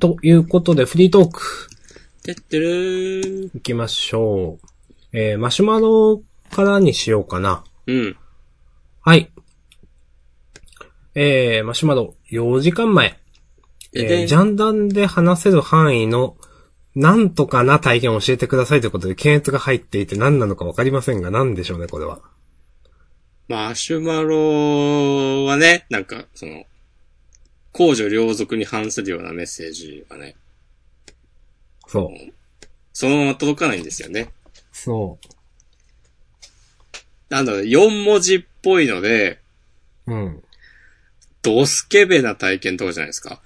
ということで、フリートーク、てってるー。行きましょう。えー、マシュマロからにしようかな。うん。はい。えー、マシュマロ、4時間前。えー、ジャンダンで話せる範囲の、なんとかな体験を教えてくださいということで、検閲が入っていて何なのかわかりませんが、何でしょうね、これは。マシュマロはね、なんか、その、公序良俗に反するようなメッセージがね、そう。そのまま届かないんですよね。そなんだろう、4文字っぽいので、う。うん。ドスケベな体験とかじゃないですか。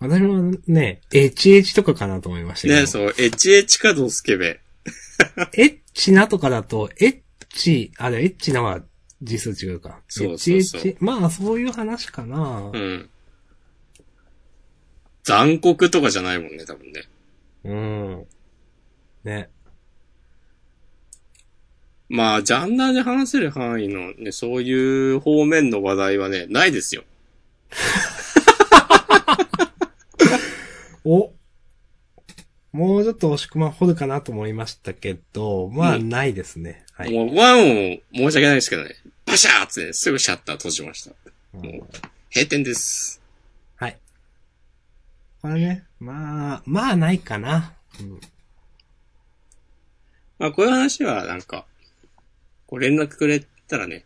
私もね、HH とかかなと思いましたけど。ね、そう、HH かドスケベ。エッチなとかだと、エッチ、あれ、エッチなは字数違うか。そうそうそう HH、まあ、そういう話かなう。ん。残酷とかじゃないもんね、多分ね。うん。ね。まあ、ジャンダーで話せる範囲のね、そういう方面の話題はね、ないですよ。おもうちょっと押し込ま掘るかなと思いましたけど、まあ、うんないですね。はい。もう、ワンを申し訳ないですけどね、バシャーってね、すぐシャッター閉じました。うんもう、閉店です。はい。これね、まあ、まあないかな。うんまあ、こういう話は、なんか、こう連絡くれたらね、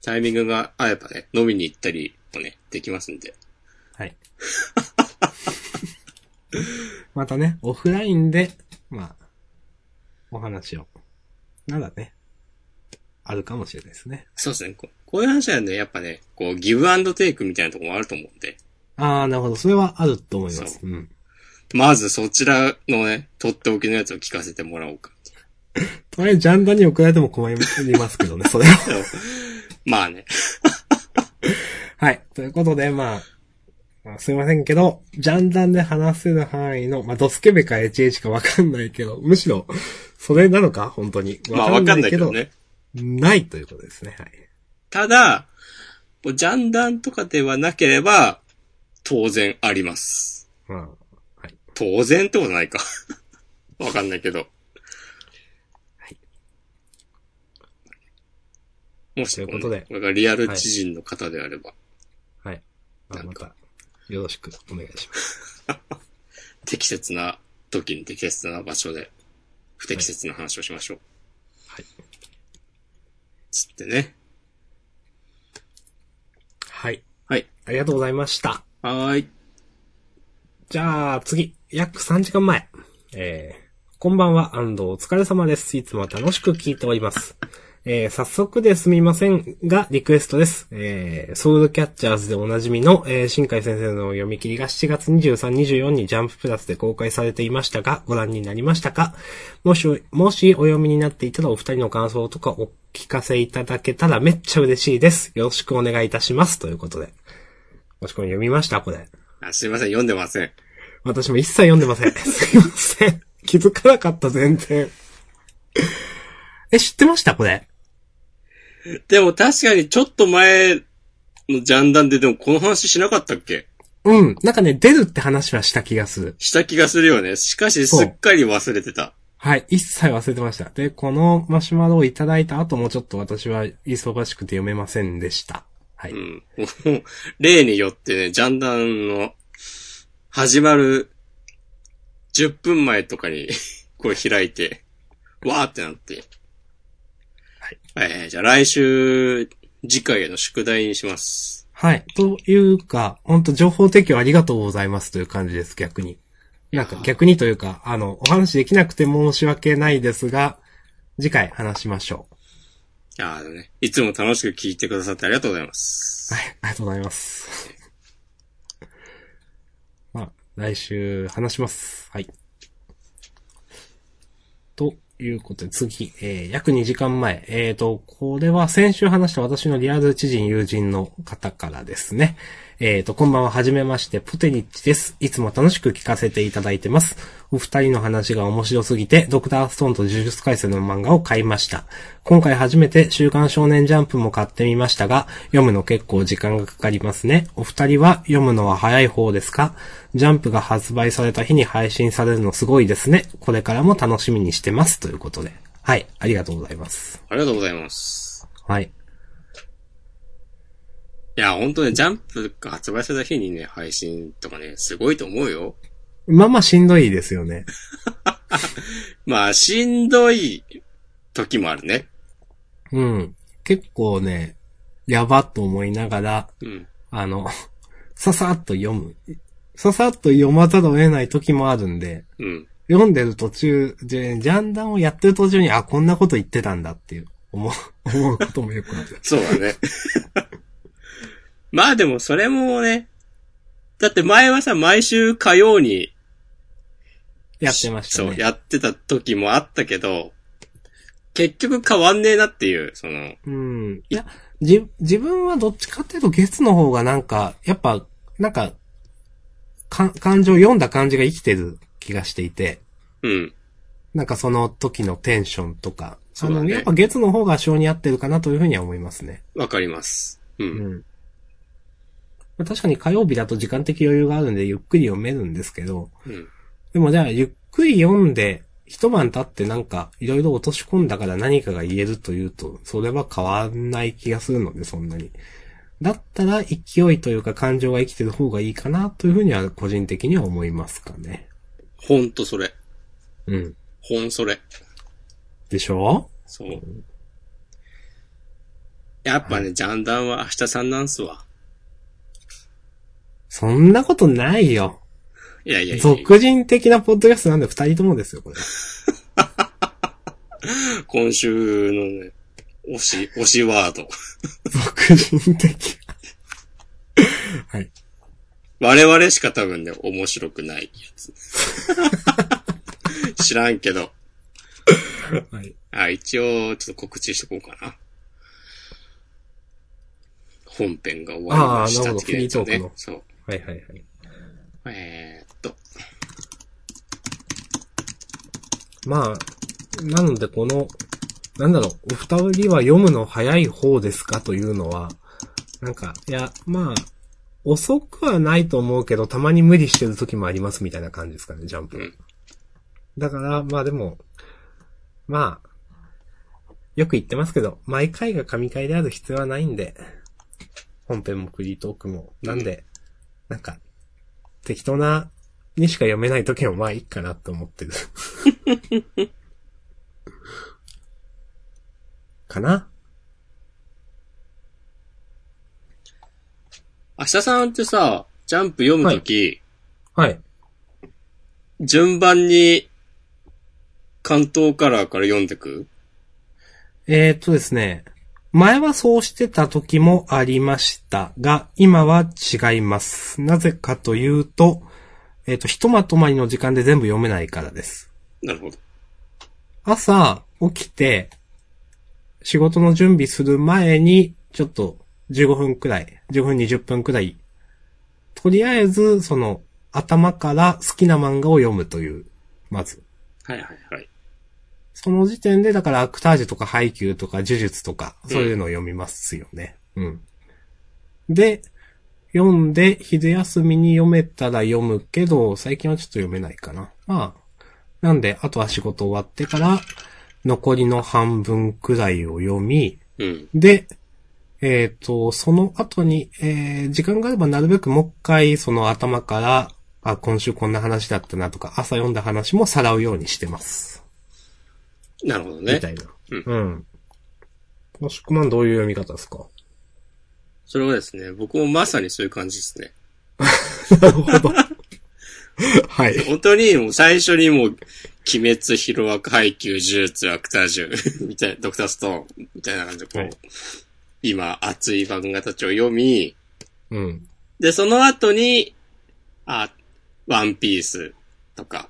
タイミングが合えばね、飲みに行ったりもね、できますんで。はい。またね、オフラインで、まあ、お話を。なんだね。あるかもしれないですね。そうですね。こうこういう話はね、やっぱね、こう、ギブアンドテイクみたいなところもあると思うんで、ああ、なるほど。それはあると思います。そうん。まずそちらのね、とっておきのやつを聞かせてもらおうか。とりあえずジャンダンに送られても困りますけどね、それは。まあね。はい。ということで、まあ、まあすいませんけど、ジャンダンで話せる範囲の、まあ、ドスケベか HH かわかんないけど、むしろ、それなのか？本当に。まあわかんないけどね。ないということですね。はい。ただ、ジャンダンとかではなければ、当然あります。まあ、はい。当然ってことないか。わかんないけど。はい。もし、ということでこれがリアル知人の方であれば、はい。まあ、また、よろしくお願いします。適切な時に適切な場所で、不適切な話をしましょう。はい。つってね。はい。はい。ありがとうございました。はーい。じゃあ、次、約3時間前。えー、こんばんは、安藤お疲れ様です。いつも楽しく聞いております。えー、早速ですみませんが、リクエストです。えー、ソウルキャッチャーズでおなじみの、えー、新海先生の読み切りが7月23、24にジャンププラスで公開されていましたが、ご覧になりましたか？もし、もしお読みになっていたらお二人の感想とかお聞かせいただけたらめっちゃ嬉しいです。よろしくお願いいたします。ということで。もしこれ読みましたこれ。あすいません、読んでません。私も一切読んでません。すいません。気づかなかった、全然。え、知ってましたこれ？でも確かにちょっと前のジャンダンででもこの話しなかったっけ？うん。なんかね、出るって話はした気がする。した気がするよね。しかしすっかり忘れてた。はい。一切忘れてました。で、このマシュマロをいただいた後もちょっと私は忙しくて読めませんでした。はい。うん。例によってね、ジャンダンの始まる10分前とかに これ開いて、わーってなって。はい。えー、じゃあ来週、次回への宿題にします。はい。というか、本当情報提供ありがとうございますという感じです、逆に。なんか逆にというか、あの、お話できなくて申し訳ないですが、次回話しましょう。ああ、ね。いつも楽しく聞いてくださってありがとうございます。はい、ありがとうございます。まあ、来週話します。はい。ということで、次、えー、約2時間前。えーと、これは先週話した私のリアル知人友人の方からですね。えっ、と、こんばんは、はじめまして、ポテニッチです。いつも楽しく聞かせていただいてます。お二人の話が面白すぎて、ドクターストーンと呪術回戦の漫画を買いました。今回初めて週刊少年ジャンプも買ってみましたが、読むの結構時間がかかりますね。お二人は読むのは早い方ですか？ジャンプが発売された日に配信されるのすごいですね。これからも楽しみにしてます。ということで。はい、ありがとうございます。ありがとうございます。はい。いや、ほんとね、ジャンプが発売された日にね、配信とかね、すごいと思うよ。まあまあしんどいですよね。まあ、しんどい時もあるね。うん。結構ね、やばっと思いながら、うん。あの、ささっと読む。ささっと読まざるを得ない時もあるんで、うん。読んでる途中で、ジャンダンをやってる途中に、あ、こんなこと言ってたんだっていう、思う、思うこともよくある。そうだね。まあでも、それもね、だって前はさ、毎週火曜に、やってましたね。そう、やってた時もあったけど、結局変わんねえなっていう、その、うん。いや、じ、自分はどっちかっていうと月の方がなんか、やっぱ、なんか、か、感情、読んだ感じが生きてる気がしていて、うん。なんかその時のテンションとか、そねあの、やっぱ月の方が性に合ってるかなというふうには思いますね。わかります。う。うんん。まあ確かに火曜日だと時間的余裕があるんでゆっくり読めるんですけど、うん。でもじゃあゆっくり読んで、一晩経ってなんか、いろいろ落とし込んだから何かが言えるというと、それは変わんない気がするので、そんなに。だったら勢いというか感情が生きてる方がいいかなというふうには個人的には思いますかね。ほんとそれ。うん。ほんそれ。でしょ？そう。やっぱね、ジャンダンは明日さんなんすわ。そんなことないよ。いやいやいや俗人的なポッドキャストなんで二人ともですよ、これ。今週のね、推し、推しワード。俗人的。はい。我々しか多分ね、面白くないやつ。知らんけど。はい。あ、一応、ちょっと告知しとこうかな。本編が終わりましたあーなるほど的なやつをねフリートークの。そう。はいはいはい。えーっと。まあ、なのでこの、なんだろう、お二人は読むの早い方ですかというのは、なんか、いや、まあ、遅くはないと思うけど、たまに無理してる時もありますみたいな感じですかね、ジャンプ。うんだから、まあでも、まあ、よく言ってますけど、毎回が神回である必要はないんで、本編もフリートークも、なんで、なんか、適当なにしか読めない時もまあいいかなと思ってる。かな？明日さんってさ、ジャンプ読むとき、はい。順番に関東カラーから読んでく？えー、っとですね。前はそうしてた時もありましたが、今は違います。なぜかというと、えーっと、ひとまとまりの時間で全部読めないからです。なるほど。朝起きて、仕事の準備する前に、ちょっと15分くらい、15分20分くらい、とりあえず、その、頭から好きな漫画を読むという、まず。はいはいはい。その時点で、だからアクタージュとかハイキューとか呪術とか、そういうのを読みますよね。うん。で、読んで、昼休みに読めたら読むけど、最近はちょっと読めないかな。まあ、なんで、あとは仕事終わってから、残りの半分くらいを読み、うん。で、えっ、と、その後に、えー時間があればなるべくもう一回、その頭から、あ、今週こんな話だったなとか、朝読んだ話もさらうようにしてます。なるほどねみた。いな。うんうん。もしくまんどういう読み方ですか？それはですね、僕もまさにそういう感じですね。なるほど。はい。本当にもう最初にもう、鬼滅、ヒロアカ、ハイキュー、呪術、アクタージュ、みたいな、ドクターストーン、みたいな感じでこう、はい今、熱い漫画たちを読み、うん。で、その後に、あ、ワンピースとか、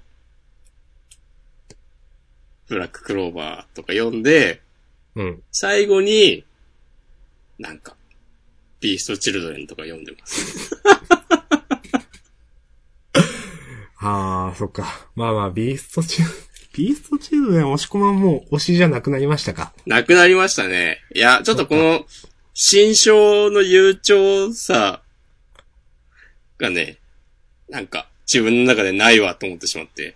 ブラッククローバーとか読んで、うん。最後に、なんか、ビーストチルドレンとか読んでます。ああ、そっか。まあまあ、ビーストチル、ビーストチルドレン押し込まんもう推しじゃなくなりましたか。なくなりましたね。いや、ちょっとこの、新章の悠長さがね、なんか、自分の中でないわと思ってしまって。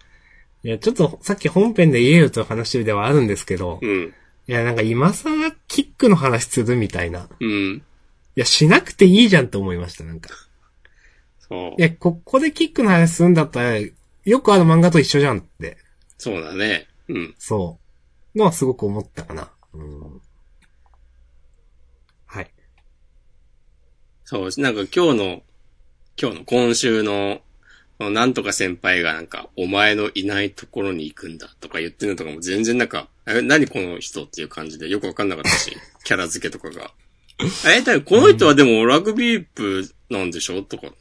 いや、ちょっとさっき本編で言えると話ではあるんですけど、うん。いや、なんか今更キックの話するみたいな。うん。いや、しなくていいじゃんって思いました、なんか。そうい。や、ここでキックの話するんだったら、よくある漫画と一緒じゃんって。そうだね。うん。そう。のはすごく思ったかな。うん。はい。そう、なんか今日の、今日の今週の、なんとか先輩がなんか、お前のいないところに行くんだとか言ってるのとかも全然なんか、え、何この人っていう感じでよくわかんなかったし、キャラ付けとかが。え、だこの人はでもラグビー部なんでしょとか。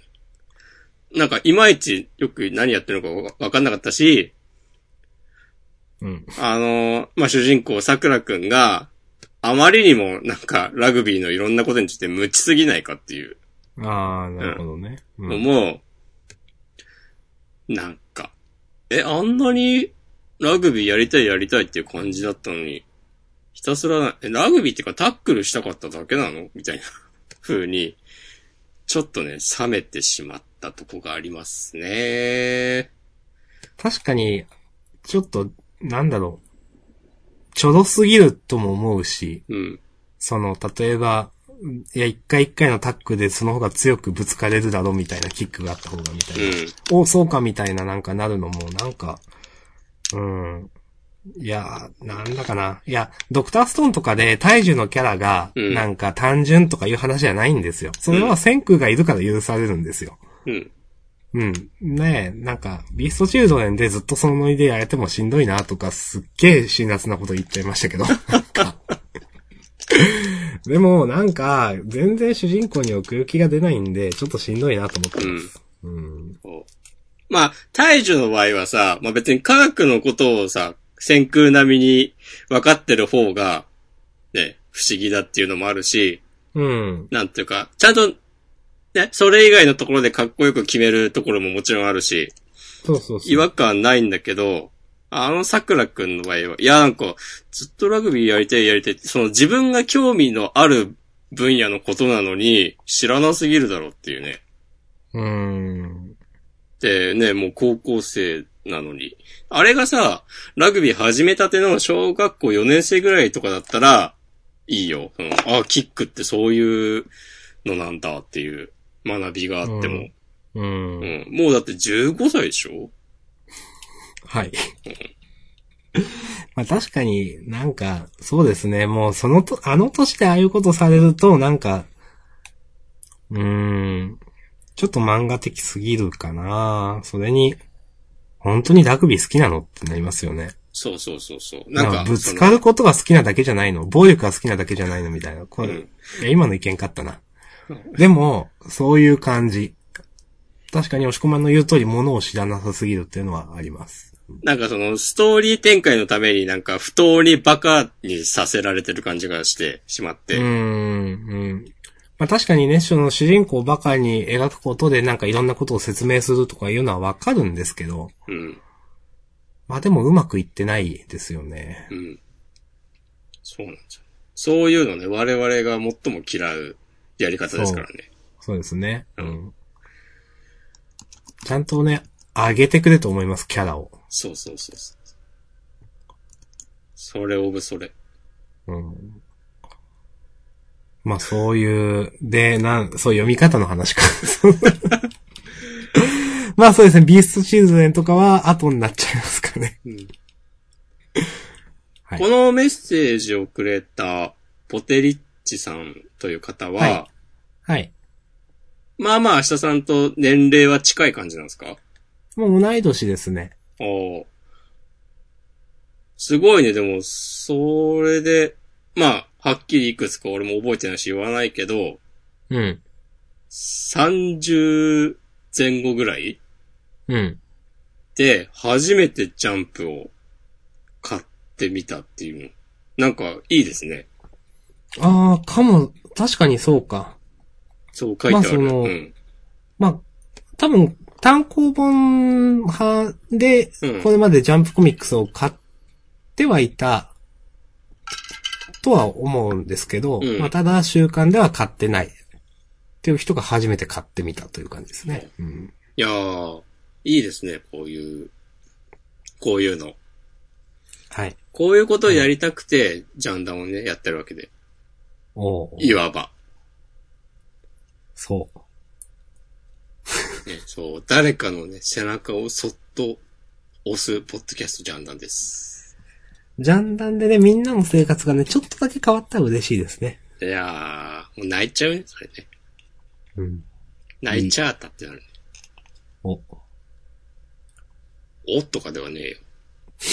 なんか、いまいちよく何やってるのかわわかんなかったし、うん。あの、まあ、主人公、桜くんが、あまりにもなんか、ラグビーのいろんなことについて無知すぎないかっていうああ、なるほどね。うん。のも、なんか、え、あんなにラグビーやりたいやりたいっていう感じだったのに、ひたすら、え、ラグビーっていうかタックルしたかっただけなの？みたいな 風に、ちょっとね、冷めてしまったとこがありますね。確かに、ちょっと、なんだろう。ちょろすぎるとも思うし、うん。その、例えば、いや、一回一回のタックでその方が強くぶつかれるだろうみたいなキックがあった方がみたいな。うん。お、そうかみたいななんかなるのも、なんか、うん。いや、なんだかな。いや、ドクターストーンとかで大樹のキャラが、うんなんか単純とかいう話じゃないんですよ。それは先空がいるから許されるんですよ。うん。うん。ねえ、なんか、ビーストチルドレンでずっとそのノリでやれてもしんどいなとか、すっげえ辛辣なこと言っちゃいましたけど。でも、なんか、全然主人公に奥行きが出ないんで、ちょっとしんどいなと思ってます。うん。こうまあ、大樹の場合はさ、まあ別に科学のことをさ、先空並みに分かってる方が、ね、不思議だっていうのもあるし、うん。なんていうか、ちゃんと、ね、それ以外のところでかっこよく決めるところももちろんあるし、そうそうそう。違和感ないんだけど、あの桜くんの場合は、いやなんか、ずっとラグビーやりたいやりたいって、その自分が興味のある分野のことなのに、知らなすぎるだろうっていうね。うーん。でね、もう高校生なのに。あれがさ、ラグビー始めたての小学校4年生ぐらいとかだったら、いいよ。そのあ、キックってそういうのなんだっていう学びがあっても。うん。うんもうだって15歳でしょ？はい。まあ確かになんか、そうですね。もうそのと、あの年でああいうことされると、なんか、うーん、ちょっと漫画的すぎるかなそれに、本当にラグビー好きなのってなりますよね。そうそうそうそう。なんか、ぶつかることが好きなだけじゃないの暴力が好きなだけじゃないのみたいな。これ、うんいや、今の意見かったな。でも、そういう感じ。確かに押し込まんの言う通り、ものを知らなさすぎるっていうのはあります。なんかそのストーリー展開のためになんか不当にバカにさせられてる感じがしてしまって。うーん、うん。まあ確かにね、その主人公ばかりに描くことでなんかいろんなことを説明するとかいうのはわかるんですけど、うん。まあでもうまくいってないですよね。うん。そうなんですよ。そういうのね、我々が最も嫌うやり方ですからね。そうですね。ううんん。ちゃんとね、上げてくれと思います、キャラを。そうそうそうそう。それオブそれ。うん。まあそういう、で、なん、そう読み方の話か。まあそうですね、ビーストチルドレンとかは後になっちゃいますかね。はいこのメッセージをくれたポテリッチさんという方は、はいはい。まあまあ明日さんと年齢は近い感じなんですか？もう同い年ですね。おーすごいね、でも、それで、まあ、はっきりいくつか俺も覚えてないし言わないけど、うん。30前後ぐらいうん。で、初めてジャンプを買ってみたっていうの。なんか、いいですね。ああ、かも、確かにそうか。そう書いてある。まあそのうん。まあ、多分、単行本派でうん、これまでジャンプコミックスを買ってはいた、とは思うんですけど、うんまあ、ただ習慣では買ってない。っていう人が初めて買ってみたという感じですね。うん。いやー、いいですね、こういう、こういうの。はい。こういうことをやりたくて、ジャンダンをね、やってるわけで。おーいわば。そう。ね、そう、誰かのね、背中をそっと押すポッドキャストジャンダンです。ジャンダンでね、みんなの生活がね、ちょっとだけ変わったら嬉しいですね。いやー、もう泣いちゃうね、それね。うん。泣いちゃったってなるね。お。おとかではねえよ。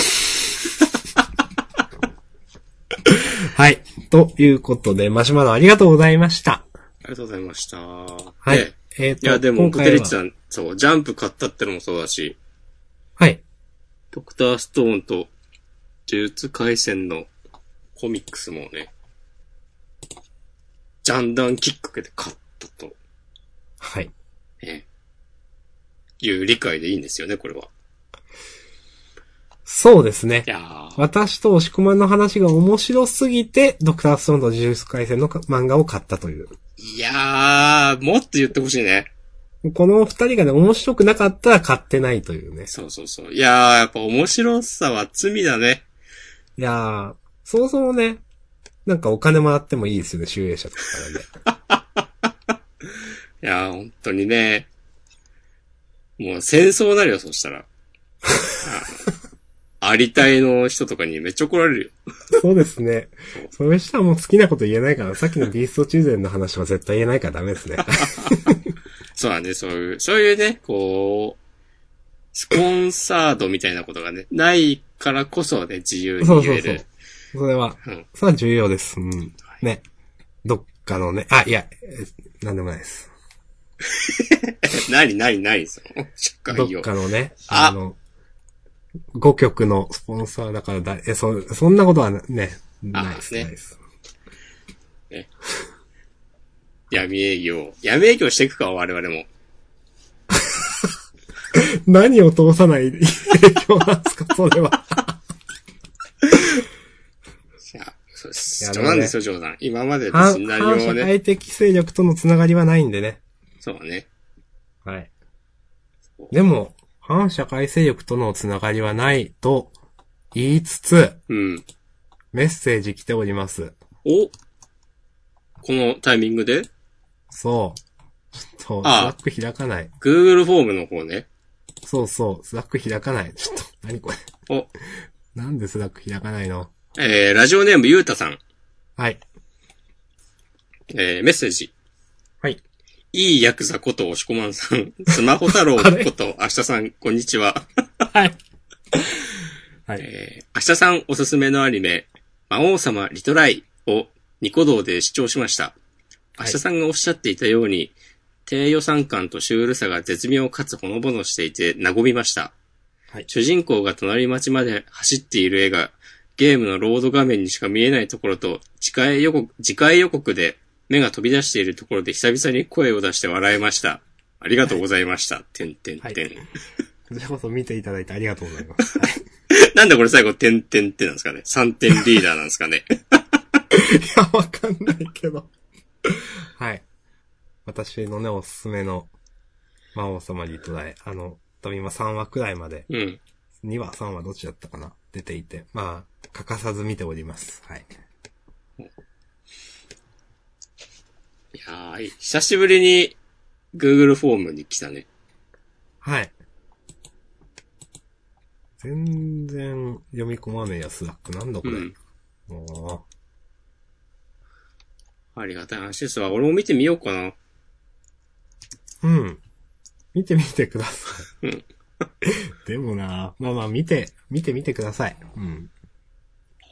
はい。ということで、マシュマロありがとうございました。ありがとうございました。は。はいい。えっ、と、いや、でも、テリッチさん、そう、ジャンプ買ったってのもそうだし、はい。ドクターストーンと、呪術回戦のコミックスもね、ジャンダンきっかけで買ったと、はい。ね、いう理解でいいんですよね、これは。そうですねい。やー、私と押し込まんの話が面白すぎて、ドクターストーンと呪術回戦の漫画を買ったという。いやー、もっと言ってほしいね。この二人がね、面白くなかったら買ってないというね。そうそうそう。いやー、やっぱ面白さは罪だね。いやー、そもそもね、なんかお金もらってもいいですよね、集英社とかからね。いやー、本当にね。もう戦争になるよ、そしたら。ありたいの人とかにめっちゃ怒られるよ。そうですね。それしたらもう好きなこと言えないから、さっきのビーストチルデンの話は絶対言えないからダメですね。そうだね、そういう、そういうね、こう、スポンサードみたいなことがね、ないからこそね、自由にそうそうそう言える。。それは、うん。それは重要です。うん。ね。どっかのね、あ、いや、えなんでもないです。何、何、何、その、社どっ会を。かのね、ああの、5曲のスポンサーだからだ、え、そ、そんなことはね、ないです、ねないです。闇営業。闇営業していくか、我々も。何を通さない影響なんですか、それは。いや、そうです。いや冗談ですよ、冗談。今まで別反に何反社もね。会的勢力とのつながりはないんでね。そうね。はい。でも、反社会勢力とのつながりはないと言いつつ、うん。メッセージ来ております。おこのタイミングで？そう。ちょっと、スああラック開かない。Google フォームの方ね。そうそう、スラック開かない。ちょっと、何これ。お、なんでスラック開かないの？えー、ラジオネームゆうたさん。はい。えー、メッセージ。はい。いいヤクザこと押し込まんさん。スマホ太郎こと明日さん、こんにちは。はい。はい。えー、明日さんおすすめのアニメ、魔王様リトライをニコ動で視聴しました。明日さんがおっしゃっていたように、低予算感とシュールさが絶妙かつほのぼのしていて和みました。はい主人公が隣町まで走っている絵が、ゲームのロード画面にしか見えないところと、次回予告、次回予告で目が飛び出しているところで久々に声を出して笑いました。ありがとうございました。てんてんてん。こちらこそ見ていただいてありがとうございます。はい。なんでこれ最後、てんてんってなんですかね ?3 点リーダーなんですかね いや、わかんないけど。はい。私のね、おすすめの、魔王様リトライ。あの、多分今3話くらいまで、うん。2話、3話どっちだったかな出ていて。まあ、欠かさず見ております。はい。いやー、久しぶりに Google フォームに来たね。はい。全然読み込まねえや、スラック。なんだこれ。うん。もありがたい話ですわ。俺も見てみようかな。う。うん。見てみてください。うん。でもな、まあまあ見て、見てみてください。うん。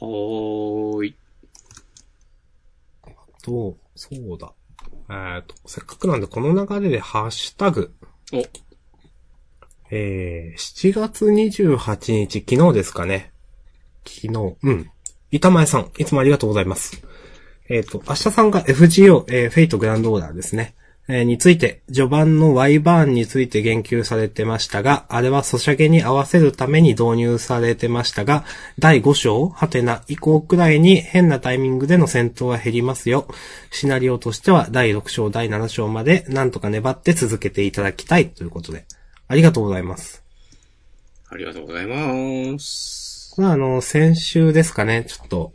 はーい。と、そうだ。えっと、せっかくなんでこの流れでハッシュタグ。お、えー、7月28日、昨日ですかね。昨日、うん。板前さん、いつもありがとうございます。えっ、と、明日さんが FGO、えー、フェイトグランドオーダーですね。えーについて、序盤の Y バーンについて言及されてましたが、あれはソシャゲに合わせるために導入されてましたが、第5章、ハテナ以降くらいに変なタイミングでの戦闘は減りますよ。シナリオとしては第6章、第7章までなんとか粘って続けていただきたいということで、ありがとうございます。ありがとうございます。これはあの、先週ですかね、ちょっと、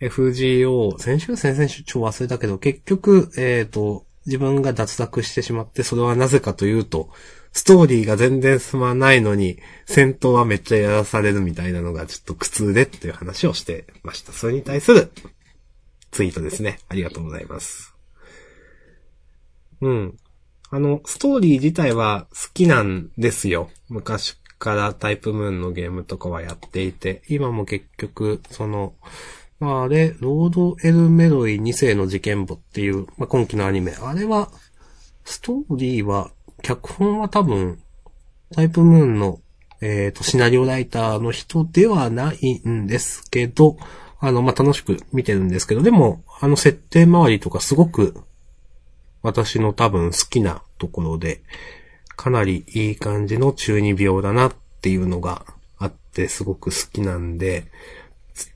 FGO、先週？先々週？超忘れたけど、結局、えっ、と、自分が脱落してしまって、それはなぜかというと、ストーリーが全然進まないのに、戦闘はめっちゃやらされるみたいなのがちょっと苦痛でっていう話をしてました。それに対するツイートですね。ありがとうございます。うん。あの、ストーリー自体は好きなんですよ。昔からタイプムーンのゲームとかはやっていて、今も結局、その、まああれ、ロード・エル・メロイ2世の事件簿っていう、まあ今期のアニメ、あれは、ストーリーは、脚本は多分、タイプムーンの、えっ、と、シナリオライターの人ではないんですけど、あの、まあ楽しく見てるんですけど、でも、あの設定周りとかすごく、私の多分好きなところで、かなりいい感じの中二病だなっていうのがあって、すごく好きなんで、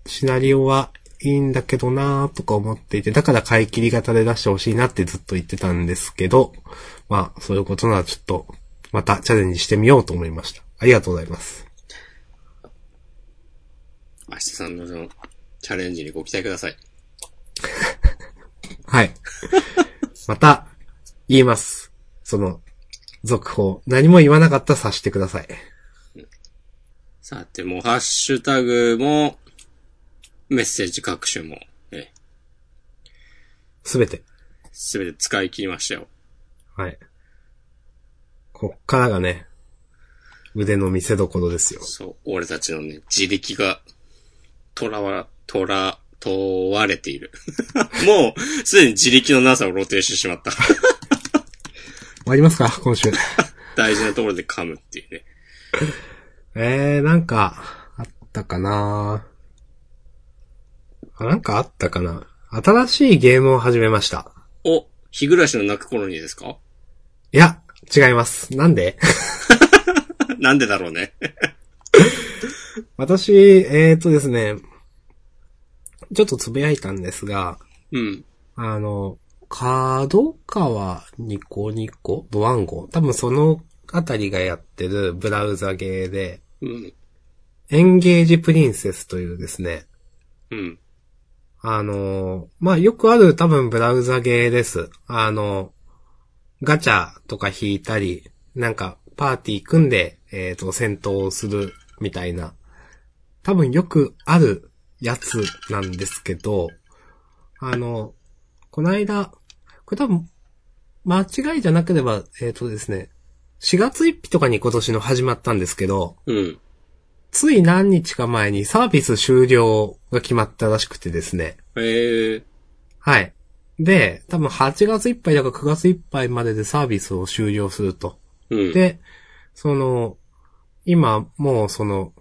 シナリオはいいんだけどなーとか思っていて、だから買い切り型で出してほしいなってずっと言ってたんですけど、まあ、そういうことならちょっと、またチャレンジしてみようと思いました。ありがとうございます。明日さんのその、チャレンジにご期待ください。はい。また、言います。その、続報。何も言わなかったら察してください。さて、もうハッシュタグも、メッセージ各種も、え、すべて。すべて使い切りましたよ。はい。こっからがね、腕の見せ所ですよ。そう、俺たちのね、自力が、とらわ、とら、問われている。もう、すでに自力のなさを露呈してしまった。終わりますか？今週。大事なところで噛むっていうね。えー、なんか、あったかなあ、なんかあったかな？新しいゲームを始めました。お、日暮らしの泣く頃にですか？いや、違います。なんで？なんでだろうね。私、えーとですね、ちょっとつぶやいたんですが、うん。あの、角川ニコニコ？ドワンゴ？多分そのあたりがやってるブラウザゲーで、うん。エンゲージプリンセスというですね、うん。あの、まあ、よくある多分ブラウザゲーです。あの、ガチャとか引いたり、なんかパーティー組んで、えっ、と、戦闘するみたいな、多分よくあるやつなんですけど、あの、この間、これ多分、間違いじゃなければ、えっ、とですね、4月1日とかに今年の始まったんですけど、うん。つい何日か前にサービス終了が決まったらしくてですね。ええはい。で、多分8月いっぱいだから9月いっぱいまででサービスを終了すると。うん。で、その、今もうその、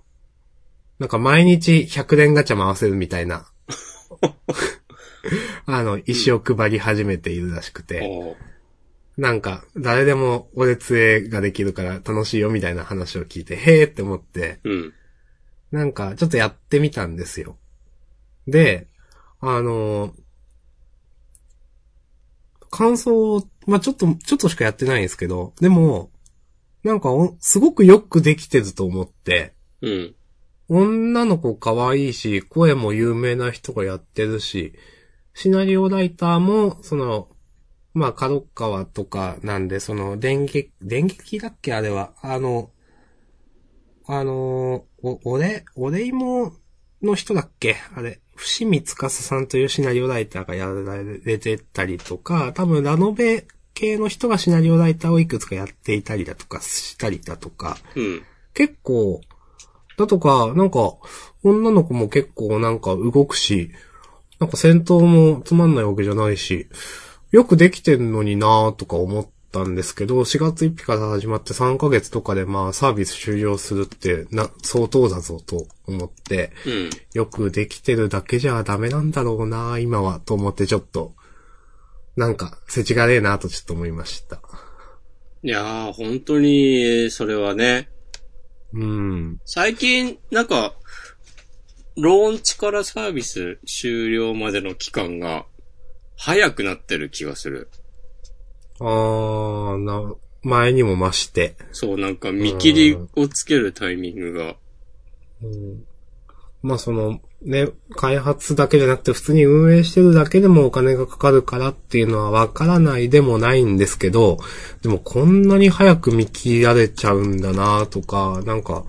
なんか毎日100連ガチャ回せるみたいな、あの、石を配り始めているらしくて、おうなんか誰でもお列絵ができるから楽しいよみたいな話を聞いて、へーって思って、うん。なんか、ちょっとやってみたんですよ。で、あの感想、まあ、ちょっと、ちょっとしかやってないんですけど、でも、なんかお、すごくよくできてると思って、うん。女の子可愛いし、声も有名な人がやってるし、シナリオライターも、その、まあ、角川とかなんで、その、電撃、電撃だっけ？あれは。あの、あの、お、俺、俺芋の人だっけ？あれ、伏見司さんというシナリオライターがやられてたりとか、多分ラノベ系の人がシナリオライターをいくつかやっていたりだとかしたりだとか、うん。結構、だとか、なんか、女の子も結構なんか動くし、なんか戦闘もつまんないわけじゃないし、よくできてんのになーとか思ったんですけど、4月1日から始まって3ヶ月とかでまあサービス終了するってな、相当だぞと思って、うん。よくできてるだけじゃダメなんだろうな今は、と思ってちょっと、なんか、世知がねえなとちょっと思いました。いやー、本当に、それはね、うん。最近、なんか、ローンチからサービス終了までの期間が、早くなってる気がする。あー、な、前にも増して。そう、なんか見切りをつけるタイミングが、うんまあその、ね、開発だけじゃなくて普通に運営してるだけでもお金がかかるからっていうのはわからないでもないんですけど、でもこんなに早く見切られちゃうんだなとか、なんか、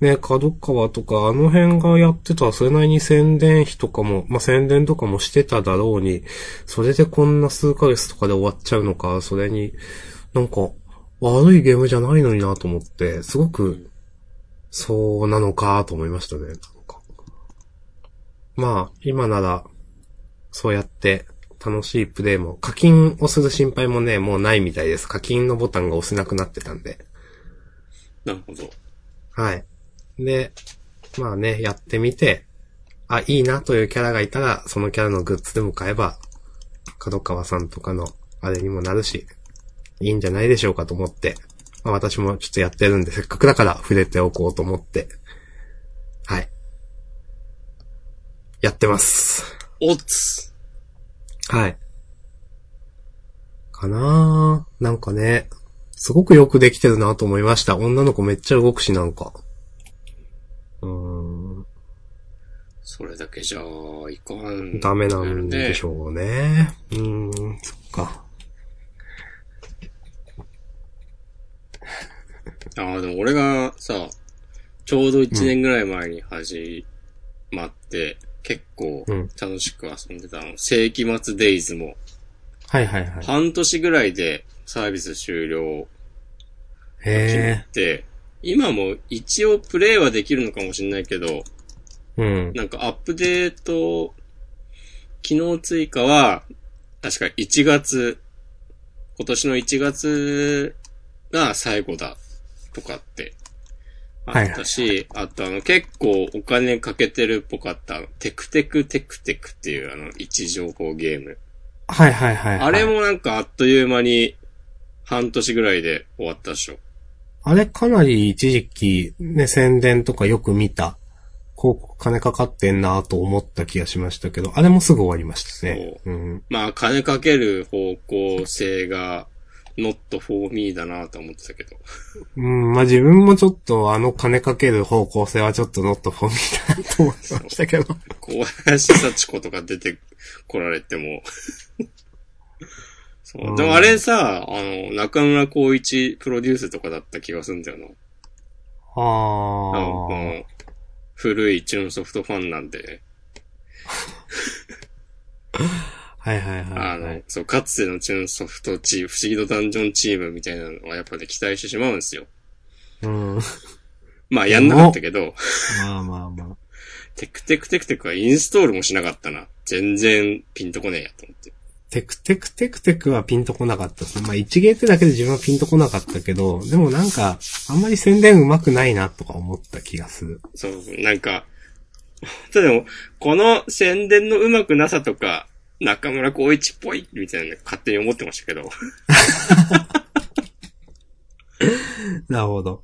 ね、角川とかあの辺がやってたらそれなりに宣伝費とかも、まあ宣伝とかもしてただろうに、それでこんな数ヶ月とかで終わっちゃうのか、それに、なんか、悪いゲームじゃないのになと思って、すごく、そうなのかと思いましたね。なんかまあ、今なら、そうやって楽しいプレイも、課金をする心配もね、もうないみたいです。課金のボタンが押せなくなってたんで。なるほど。はい。で、まあね、やってみて、あ、いいなというキャラがいたら、そのキャラのグッズでも買えば、角川さんとかのあれにもなるし、いいんじゃないでしょうかと思って、まあ私もちょっとやってるんで、せっかくだから触れておこうと思って、はい。やってます。おつはい。かなーなんかね、すごくよくできてるなと思いました。女の子めっちゃ動くし、なんか。うーん、それだけじゃ、いかん。ダメなんでしょうね。うーん、そっか。ああ、でも俺がさ、ちょうど1年ぐらい前に始まって、結構うん楽しく遊んでたの。世紀末デイズも、はいはいはい。半年ぐらいでサービス終了決へめて、今も一応プレイはできるのかもしれないけど、え。うん。なんかアップデート、機能追加は、確か1月、今年の1月が最後だとかってあったし、あとあの結構お金かけてるっぽかった、テクテクテクテクっていうあの位置情報ゲーム。はいはいはい、はい。あれもなんかあっという間に半年ぐらいで終わったでしょ。あれかなり一時期、ね、宣伝とかよく見た。広告金かかってんなと思った気がしましたけど、あれもすぐ終わりましたね。うん。まあ金かける方向性が not for me だなと思ってたけど。うん、まあ自分もちょっとあの金かける方向性はちょっとノットフォーミーだなと思ってましたけど。小林幸子とか出てこられても。そうう。んでもあれさ、あの、中村光一プロデュースとかだった気がするんだよな。ああのこあ。の古いチューンソフトファンなんで、はいはいはい、あの、そう、かつてのチューンソフトチーム、不思議のダンジョンチームみたいなのはやっぱね、期待してしまうんですよ。うん。まあ、やんなかったけど、まあまあまあ。テクテクテクテクはインストールもしなかったな。全然ピンとこねえやと思って。テクテクテクテクはピンとこなかったですね。まあ一芸ってだけで自分はピンとこなかったけど、でもなんか、あんまり宣伝上手くないなとか思った気がする。そう、なんか、た だでも、この宣伝の上手くなさとか、中村光一っぽいみたいなの勝手に思ってましたけど、なるほど。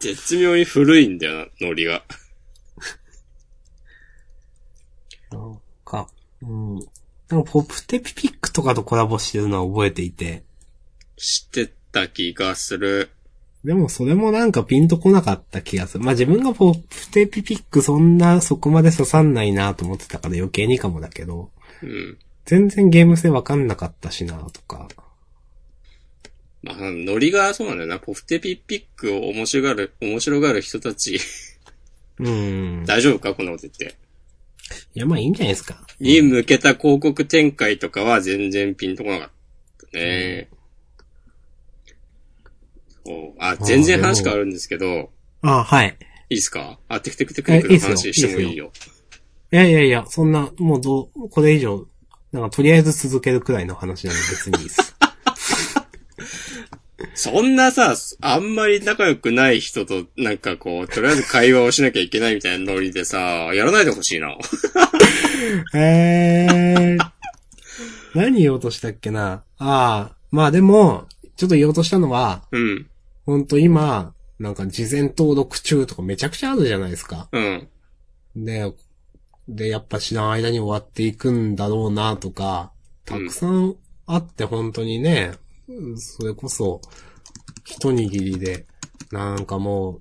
絶妙に古いんだよな、ノリが。なんか、うん。なんかポプテピピックとかとコラボしてるのは覚えていて、知ってた気がする。でもそれもなんかピンとこなかった気がする。まあ自分がポプテピピックそんなそこまで刺さんないなと思ってたから余計にかもだけど、うん。全然ゲーム性わかんなかったしなとか。まあ、ノリがそうなんだよな。ポフテピッピックを面白がる、面白がる人たち、うん。大丈夫か？こんなこと言って。いやまあいいんじゃないですか。に向けた広告展開とかは全然ピンとこなかったね。そうあ、全然話変わるんですけど、あはい。いいっすか？あ、テクテクテクテクの話してもいいよ。いやいやいや、そんな、もうどう、これ以上、なんかとりあえず続けるくらいの話なんで別にいいです。そんなさ、あんまり仲良くない人と、なんかこう、とりあえず会話をしなきゃいけないみたいなノリでさ、やらないでほしいな。えー。何言おうとしたっけな？ああ、まあでも、ちょっと言おうとしたのは、うん。ほんと今、なんか事前登録中とかめちゃくちゃあるじゃないですか。うん。で、で、やっぱ知らん間に終わっていくんだろうなとか、たくさんあって本当にね、うんそれこそ、一握りで、なんかもう、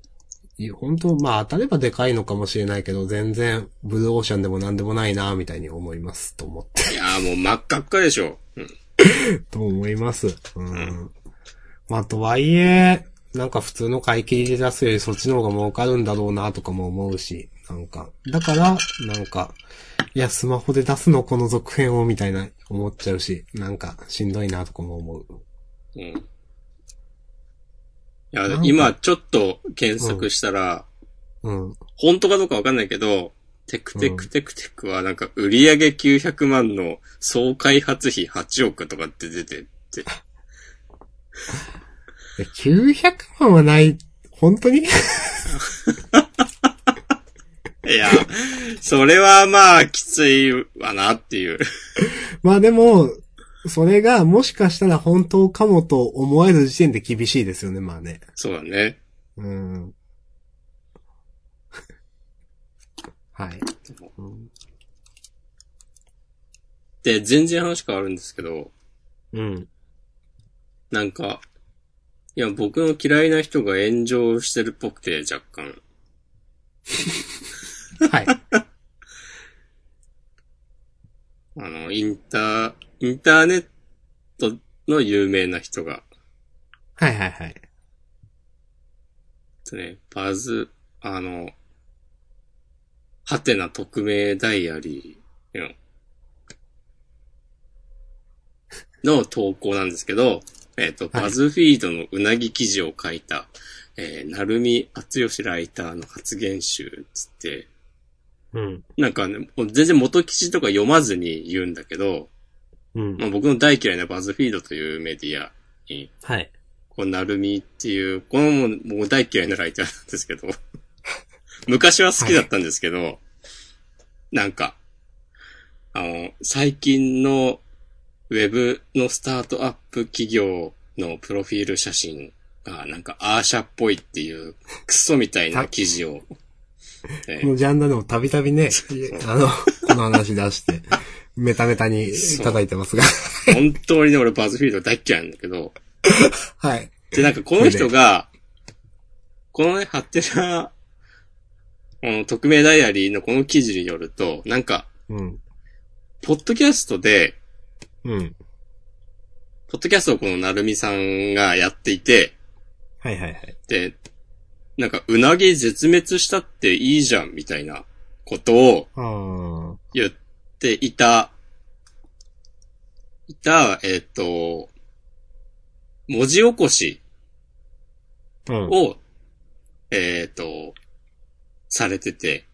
い本当まあ当たればでかいのかもしれないけど、全然、ブルーオーシャンでもなんでもないな、みたいに思います、と思って。いやーもう真っ赤っかでしょ。うん。と思います。うん。まあ、とはいえ、なんか普通の買い切りで出すよりそっちの方が儲かるんだろうなとかも思うし、なんか、だから、なんか、いや、スマホで出すのこの続編をみたいな思っちゃうし、なんかしんどいなとかも思う。うん。いや今ちょっと検索したら、うん。本当かどうかわかんないけど、テクテクテクテクはなんか売上900万の総開発費8億とかって出てて、え900万はない、本当に？いや、それはまあきついわなっていう。まあでも、それがもしかしたら本当かもと思える時点で厳しいですよね、まあね。そうだね。うん。はい。うんで、全然話変わるんですけど、うん。なんか、いや、僕の嫌いな人が炎上してるっぽくて、若干。はい。あの、インター、インターネットの有名な人が、はいはいはい。ね、バズ、あの、ハテナ匿名ダイアリーのの投稿なんですけど、えっ、と、はいバズフィードのうなぎ記事を書いた、えー、なるみあつよしライターの発言集つって、うん。なんかね、全然元記事とか読まずに言うんだけど、うんま。あ、僕の大嫌いなバズフィードというメディアに、はい。こう、なるみっていう、このもう、もう大嫌いなライターなんですけど、昔は好きだったんですけど、なんか、あの、最近のウェブのスタートアップ企業のプロフィール写真が、なんかアーシャっぽいっていう、クソみたいな記事を、えこのジャンダでもたびたびね、あの、この話出して、メタメタに叩いてますが。本当にね、俺バズフィード大嫌いなんだけど、はい。で、なんかこの人が、このね、ハテナ、この匿名ダイアリーのこの記事によると、なんか、うん。ポッドキャストで、うん。ポッドキャストをこのなるみさんがやっていて、はいはいはい。で、なんか、うなぎ絶滅したっていいじゃん、みたいなことをあ言っていた、いた、えっ、と、文字起こしあ。うん。を、えっ、と、されてて、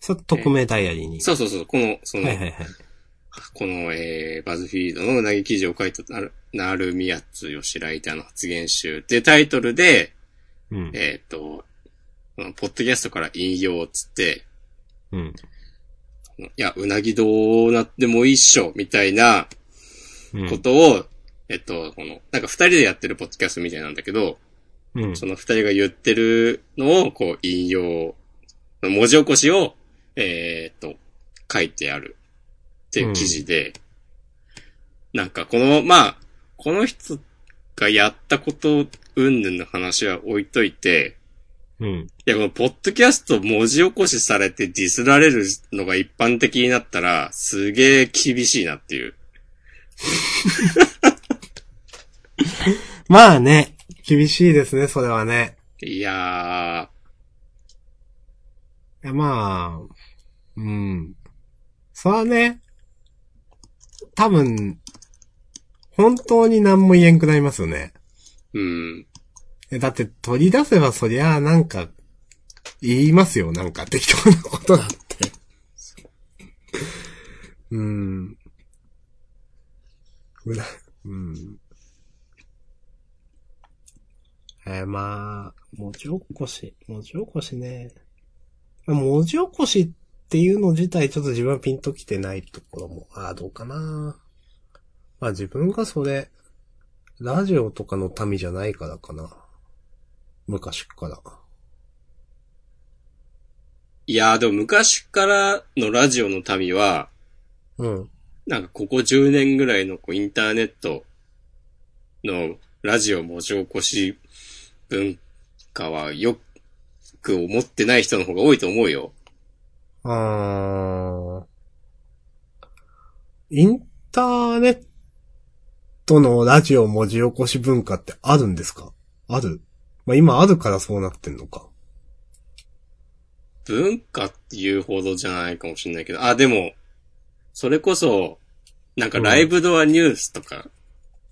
それ匿名ダイアリーに。そうそうそう、この、その、はいはいはい。この、えー、バズフィードのうなぎ記事を書いたなる、なるみやつよしライターの発言集ってタイトルで、うん。えっ、と、ポッドキャストから引用っつって、うん。いや、うなぎどうなってもいいっしょ、みたいなうんことを、えっと、この、なんか二人でやってるポッドキャストみたいなんだけど、うん。その二人が言ってるのを、こう、引用、文字起こしを、えーっと、書いてあるっていう記事で、なんかこの、まあ、この人がやったこと、うんぬんの話は置いといて、うん。いや、このポッドキャスト文字起こしされてディスられるのが一般的になったら、すげえ厳しいなっていう。まあね、厳しいですね、それはね。いやいやまあ、うん。それはね、多分、本当に何も言えんくなりますよね。ー、うん。えだって取り出せばそりゃあなんか、言いますよ、なんか適当なことだって。うん。うん。えーまあ、文字起こし、文字起こしね。文字起こしっていうの自体ちょっと自分はピンときてないところも、ああ、どうかな。まあ自分がそれ、ラジオとかの民じゃないからかな。昔から。いやーでも昔からのラジオの民は、うん。なんかここ10年ぐらいのこうインターネットのラジオ文字起こし文化はよく思ってない人の方が多いと思うよ。あー。インターネットのラジオ文字起こし文化ってあるんですか？ある？まあ今あるからそうなってんのか。文化っていうほどじゃないかもしれないけど、あ、でも、それこそ、なんかライブドアニュースとか、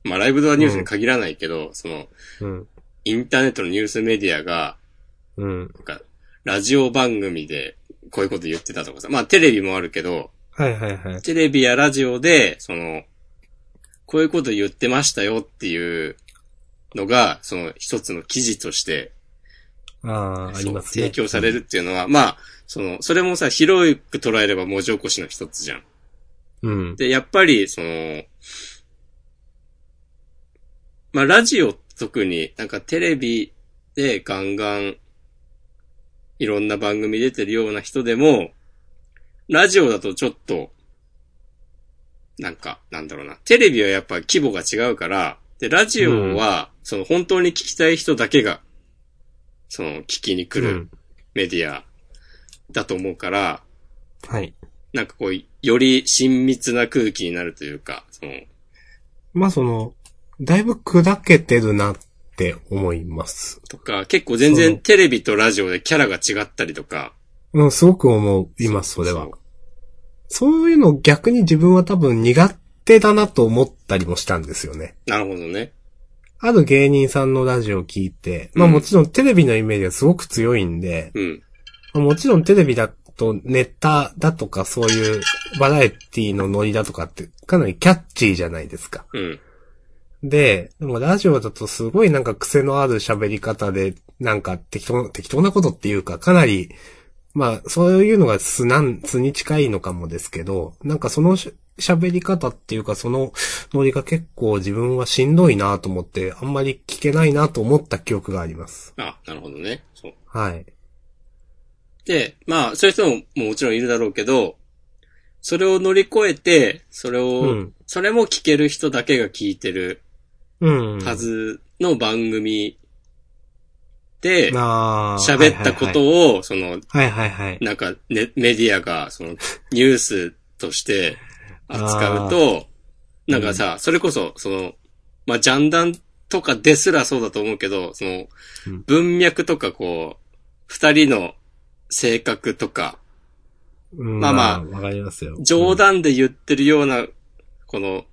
まあライブドアニュースに限らないけど、その、うん。インターネットのニュースメディアが、うん。なんか、ラジオ番組でこういうこと言ってたとかさ、まあテレビもあるけど、はいはいはい。テレビやラジオで、その、こういうこと言ってましたよっていうのが、その一つの記事として、あー、ありますね。提供されるっていうのは、まあ、その、それもさ、広く捉えれば文字起こしの一つじゃん。うん。で、やっぱり、その、まあ、ラジオ特になんかテレビでガンガンいろんな番組出てるような人でも、ラジオだとちょっと、なんか、なんだろうな。テレビはやっぱ規模が違うから、で、ラジオは、その本当に聞きたい人だけが、その聞きに来るうん。メディアだと思うから、はい。なんかこう、より親密な空気になるというか、その、まあその、だいぶ砕けてるなって思います。とか、結構全そ然うテレビとラジオでキャラが違ったりとか。うん、すごく思います、それはう。そういうの逆に自分は多分苦手だなと思ったりもしたんですよね。なるほどね。ある芸人さんのラジオを聞いて、まあうんもちろんテレビのイメージがすごく強いんで、うん。まあもちろんテレビだとネタだとかそういうバラエティのノリだとかってかなりキャッチーじゃないですか。うん。で、でもラジオだとすごいなんか癖のある喋り方で、なんか適当、適当なことっていうか、かなり、まあ、そういうのが素なん、素に近いのかもですけど、なんかそのし喋り方っていうか、そのノリが結構自分はしんどいなと思って、あんまり聞けないなと思った記憶があります。あ、なるほどね。そう。はい。で、まあ、そういう人ももちろんいるだろうけど、それを乗り越えて、それを、うんそれも聞ける人だけが聞いてるうん。はずの番組で、喋ったことを、その、はいはいはい。なんか、ね、メディアが、その、ニュースとして扱うと、なんかさ、それこそ、その、まあ、ジャンダンとかですらそうだと思うけど、そのうん、文脈とかこう、二人の性格とか、うんまあまあわかりますよ。冗談で言ってるような、この、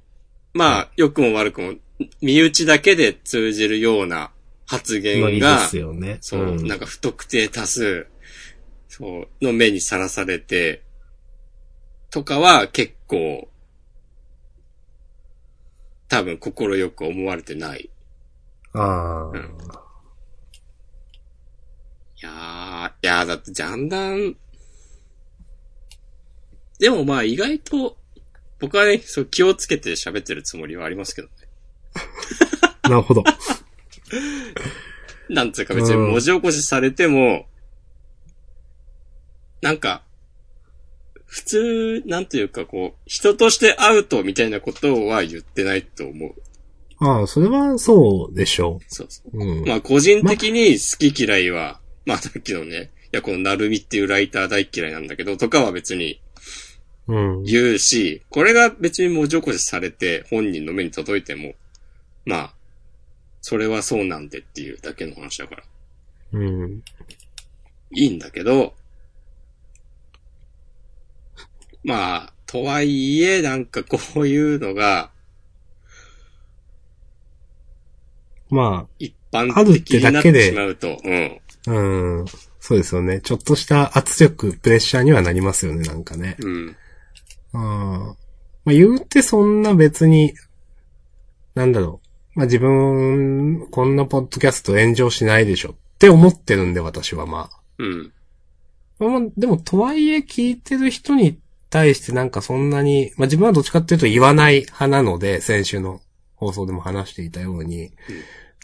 まあ、良くも悪くも、身内だけで通じるような発ノ言リでが、すよね。そう、ん。なんか不特定多数、そう、の目にさらされて、とかは結構、多分心よく思われてない。ああ、うんいやー、いやーだってジャンダン、でもまあ意外と、僕はね、そう気をつけて喋ってるつもりはありますけどね。なるほど。なんつうか別に文字起こしされても、なんか、普通、なんていうかこう、人としてアウトみたいなことは言ってないと思う。ああ、それはそうでしょそうそう。う。うん。まあ個人的に好き嫌いは、まあさっきのね、いやこのなるみっていうライター大嫌いなんだけど、とかは別にうん。言うし、これが別に文字起こしされて本人の目に届いても、まあ、それはそうなんでっていうだけの話だから。うん。いいんだけど、まあ、とはいえ、なんかこういうのがま一般あるって的になっだけでてしまうと、うん。あ、うん。そうですよね。ちょっとした圧力、プレッシャーにはなりますよね、なんかね。うん。うん。まあ言うてそんな別に、なんだろう。まあ自分、こんなポッドキャスト炎上しないでしょって思ってるんで、私はまあ。うん。まあ、でも、とはいえ聞いてる人に対してなんかそんなに、まあ自分はどっちかっていうと言わない派なので、先週の放送でも話していたように。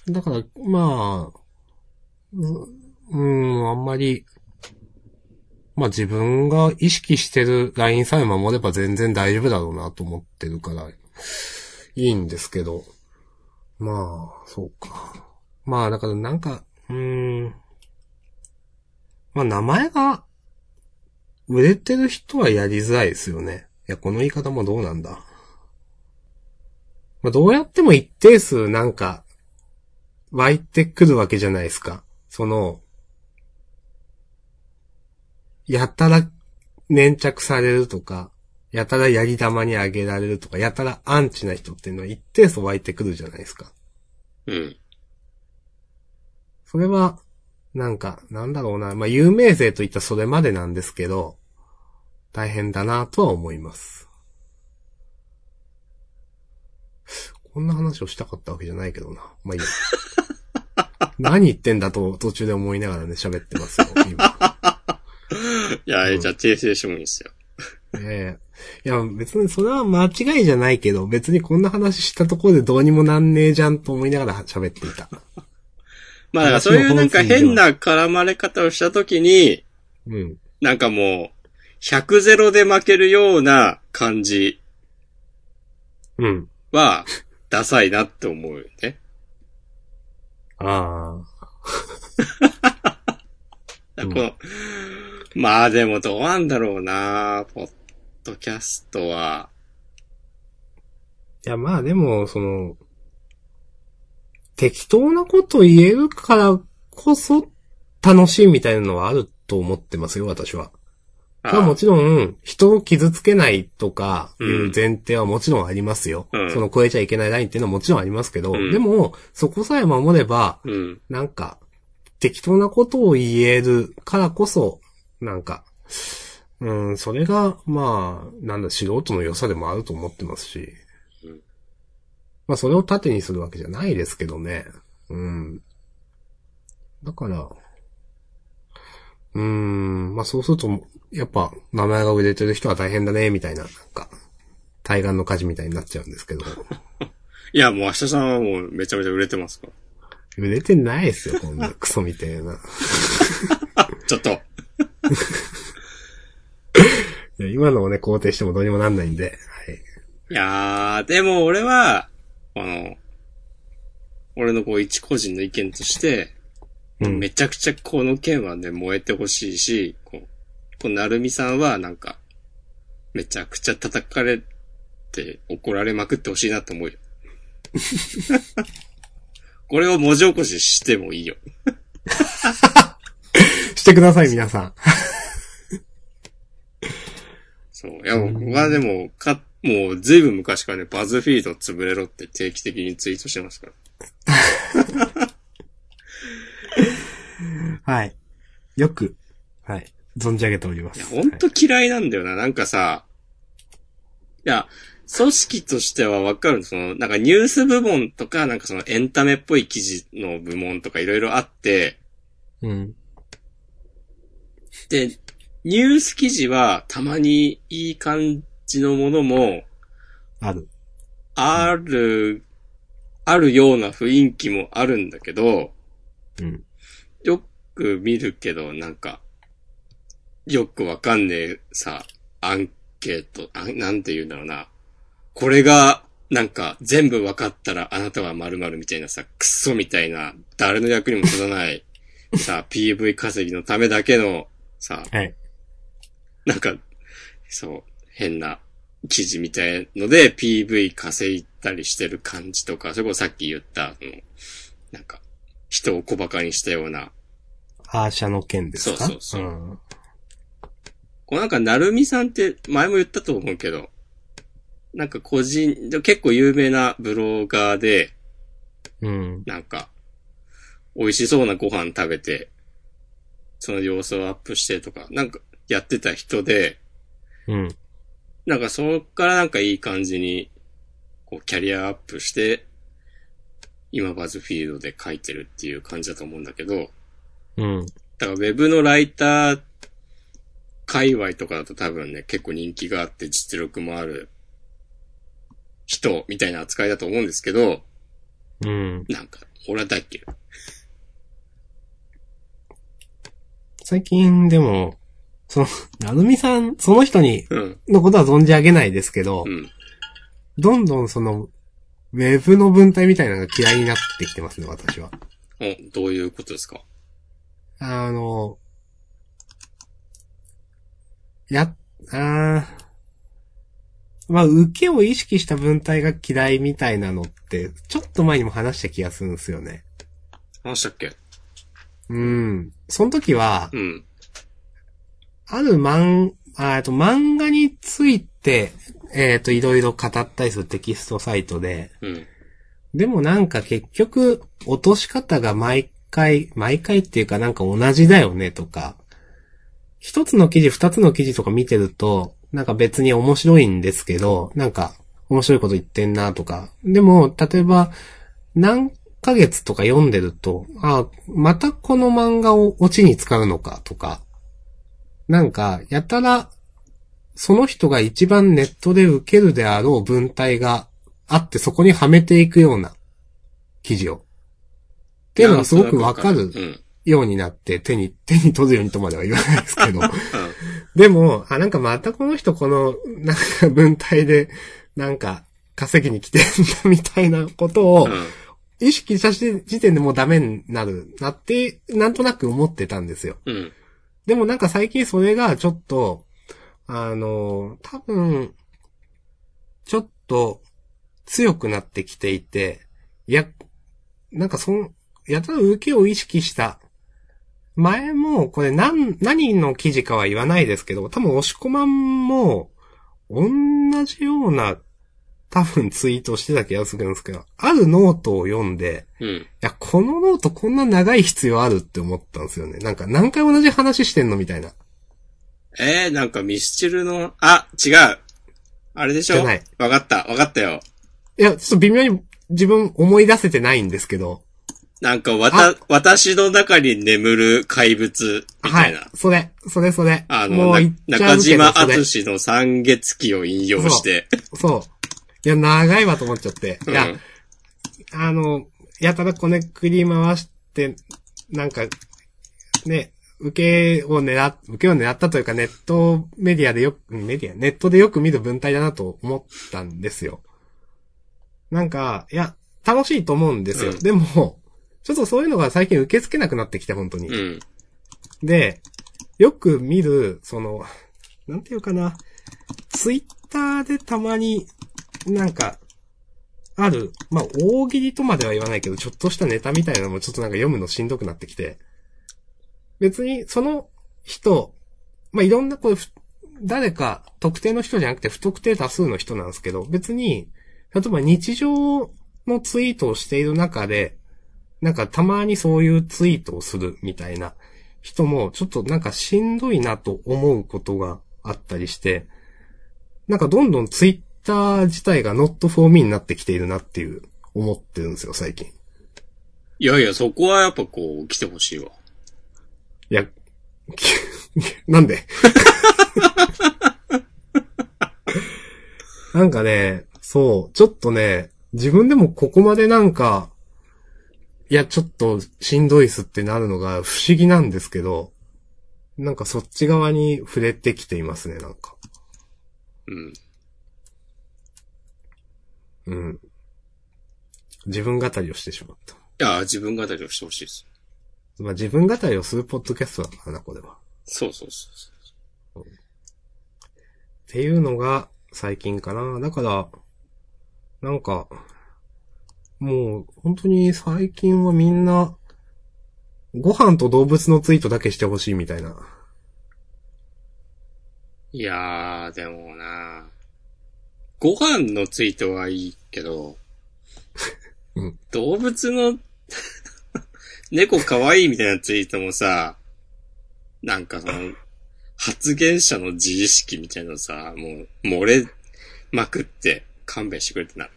だから、まあ、ううん、あんまり、まあ自分が意識してるラインさえ守れば全然大丈夫だろうなと思ってるから、いいんですけど。まあ、そうか。まあだからなんか、うーん。まあ名前が、売れてる人はやりづらいですよね。いや、この言い方もどうなんだ。まあどうやっても一定数なんか、湧いてくるわけじゃないですか。その、やたら粘着されるとか、やたらやり玉にあげられるとか、やたらアンチな人っていうのは一定数湧いてくるじゃないですか。うん。それは、なんか、なんだろうな。まあ、有名税といったそれまでなんですけど、大変だなとは思います。こんな話をしたかったわけじゃないけどな。まあ、いいや。何言ってんだと途中で思いながらね、喋ってますよ、今。いや、うんじゃあ訂正してもいいですよ。ええいや、別にそれは間違いじゃないけど、別にこんな話したところでどうにもなんねえじゃんと思いながら喋っていた。まあ、そういうなんか変な絡まれ方をしたときに、うん。なんかもう、100ゼロで負けるような感じうん。は、ダサいなって思うよね。あ このまあでもどうなんだろうなポッドキャストは。いや、まあでも、その、適当なこと言えるからこそ楽しいみたいなのはあると思ってますよ、私は。まあもちろん、人を傷つけないとかいう前提はもちろんありますよ。うんその超えちゃいけないラインっていうのはもちろんありますけど、うんでも、そこさえ守れば、うん。なんか、適当なことを言えるからこそ、なんか、うん、それが、まあ、なんだ、素人の良さでもあると思ってますし。うんまあ、それを盾にするわけじゃないですけどね。うん。だから、うーん、まあそうすると、やっぱ、名前が売れてる人は大変だね、みたいな、なんか、対岸の火事みたいになっちゃうんですけど。いや、もう明日さんはもうめちゃめちゃ売れてますか？ら。売れてないですよ、こんな クソみたいな。ちょっと。いや今のをね、肯定してもどうにもなんないんで、はい。いやー、でも俺は、あの、俺のこう一個人の意見として、うん。めちゃくちゃこの件はね、燃えてほしいし、こう、このなるみさんはなんか、めちゃくちゃ叩かれて怒られまくってほしいなと思うよ。これを文字起こししてもいいよ。してください、皆さん。そう。いや、僕はでも、か、もうずいぶん昔からね、バズフィード潰れろって定期的にツイートしてますから。はい。よく、はい。存じ上げておりまいや、す。ほんと嫌いなんだよな。なんかさ、いや、組織としてはわかる。その、なんかニュース部門とか、なんかそのエンタメっぽい記事の部門とかいろいろあって、はいうん。で、ニュース記事はたまにいい感じのものもある。ある、あるような雰囲気もあるんだけど、うん。よく見るけど、なんか、よくわかんねえさ、アンケート、あなんて言うんだろうな。これが、なんか、全部わかったらあなたは〇〇みたいなさ、クソみたいな、誰の役にも立たない、さ、PV 稼ぎのためだけの、さ、はい。なんか、そう、変な記事みたいので PV 稼いだりしてる感じとか、それこそさっき言った、そのなんか、人を小馬鹿にしたような、アーシャの件ですか？そうそうそううん。こうなんか、なるみさんって前も言ったと思うけど、なんか個人、で結構有名なブロガーで、うん。なんか、美味しそうなご飯食べて、その様子をアップしてとか、なんかやってた人で、うん。なんかそっからなんかいい感じに、こうキャリアアップして、今バズフィードで書いてるっていう感じだと思うんだけど、うん。だからウェブのライター界隈とかだと多分ね、結構人気があって実力もある人みたいな扱いだと思うんですけど、うん。なんか、俺は大っ嫌い。最近でも、その、なるみさん、その人に、うん。のことは存じ上げないですけど、うん。どんどんその、ウェブの文体みたいなのが嫌いになってきてますね、私は。お、どういうことですか？あの、や、あーまあ、受けを意識した文体が嫌いみたいなのって、ちょっと前にも話した気がするんですよね。話したっけ？うん。その時は、うん。ある漫、あえっと、漫画について、えっ、と、いろいろ語ったりするテキストサイトで、うん。でもなんか結局、落とし方が毎回、毎回っていうかなんか同じだよねとか、一つの記事、二つの記事とか見てると、なんか別に面白いんですけど、なんか面白いこと言ってんなとか。でも、例えば、何ヶ月とか読んでると、あ、またこの漫画をオチに使うのかとか、なんか、やたら、その人が一番ネットで受けるであろう文体があってそこにはめていくような記事を。っていうのがすごくわかる。ようになって手に、手に取るようにとまでは言わないですけど。うん。でも、あ、なんかまたこの人この、なんか文体で、なんか稼ぎに来てんだみたいなことを意識した時点でもうダメになるなって、なんとなく思ってたんですよ。うん。うん。でもなんか最近それがちょっと、あの、多分、ちょっと強くなってきていて、いや、なんかその、やたら受けを意識した。前も、これ何、何の記事かは言わないですけど、多分押し込まんも、同じような、多分ツイートしてた気がするんですけど、あるノートを読んで、うん。いや、このノートこんな長い必要あるって思ったんですよね。なんか何回同じ話してんのみたいな。えー、なんかミスチルの、あ、違う。あれでしょ？じゃないわかった、わかったよ。いや、ちょっと微妙に自分思い出せてないんですけど。なんか、わた、私の中に眠る怪物、みたはいいな。。それ、それそれ。あの、中島敦の三月期を引用して。そう。いや、長いわと思っちゃって。いや、うんあの、やたらこねくり回して、なんか、ね、受けを狙っ、受けを狙ったというかネットメディアでよく、メディア、ネットでよく見る文体だなと思ったんですよ。なんか、いや、楽しいと思うんですよ。うんでも、ちょっとそういうのが最近受け付けなくなってきて、本当に。うん。で、よく見る、その、なんていうかな、ツイッターでたまに、なんか、ある、まあ、大喜利とまでは言わないけど、ちょっとしたネタみたいなのもちょっとなんか読むのしんどくなってきて、別に、その人、まあ、いろんな、これ、ふ誰か特定の人じゃなくて不特定多数の人なんですけど、別に、例えば日常のツイートをしている中で、なんかたまにそういうツイートをするみたいな人も、ちょっとなんかしんどいなと思うことがあったりして、なんかどんどんツイッター自体が not for me になってきているなっていう、思ってるんですよ、最近。いやいや、そこはやっぱこう、来てほしいわ。いや、なんで？なんかね、そう、ちょっとね、自分でもここまでなんか、いや、ちょっとしんどいっすってなるのが不思議なんですけど、なんかそっち側に触れてきていますね、なんか。うん。うん。自分語りをしてしまった。いや、自分語りをしてほしいです。まあ自分語りをするポッドキャストだからな、これは。そうそうそうっていうのが最近かな。だから、なんか、もう本当に最近はみんな、ご飯と動物のツイートだけしてほしいみたいな。いやー、でもなご飯のツイートはいいけど、うん動物の 猫可愛いみたいなツイートもさ、なんかその、発言者の自意識みたいなのさ、もう漏れまくって勘弁してくれってなる。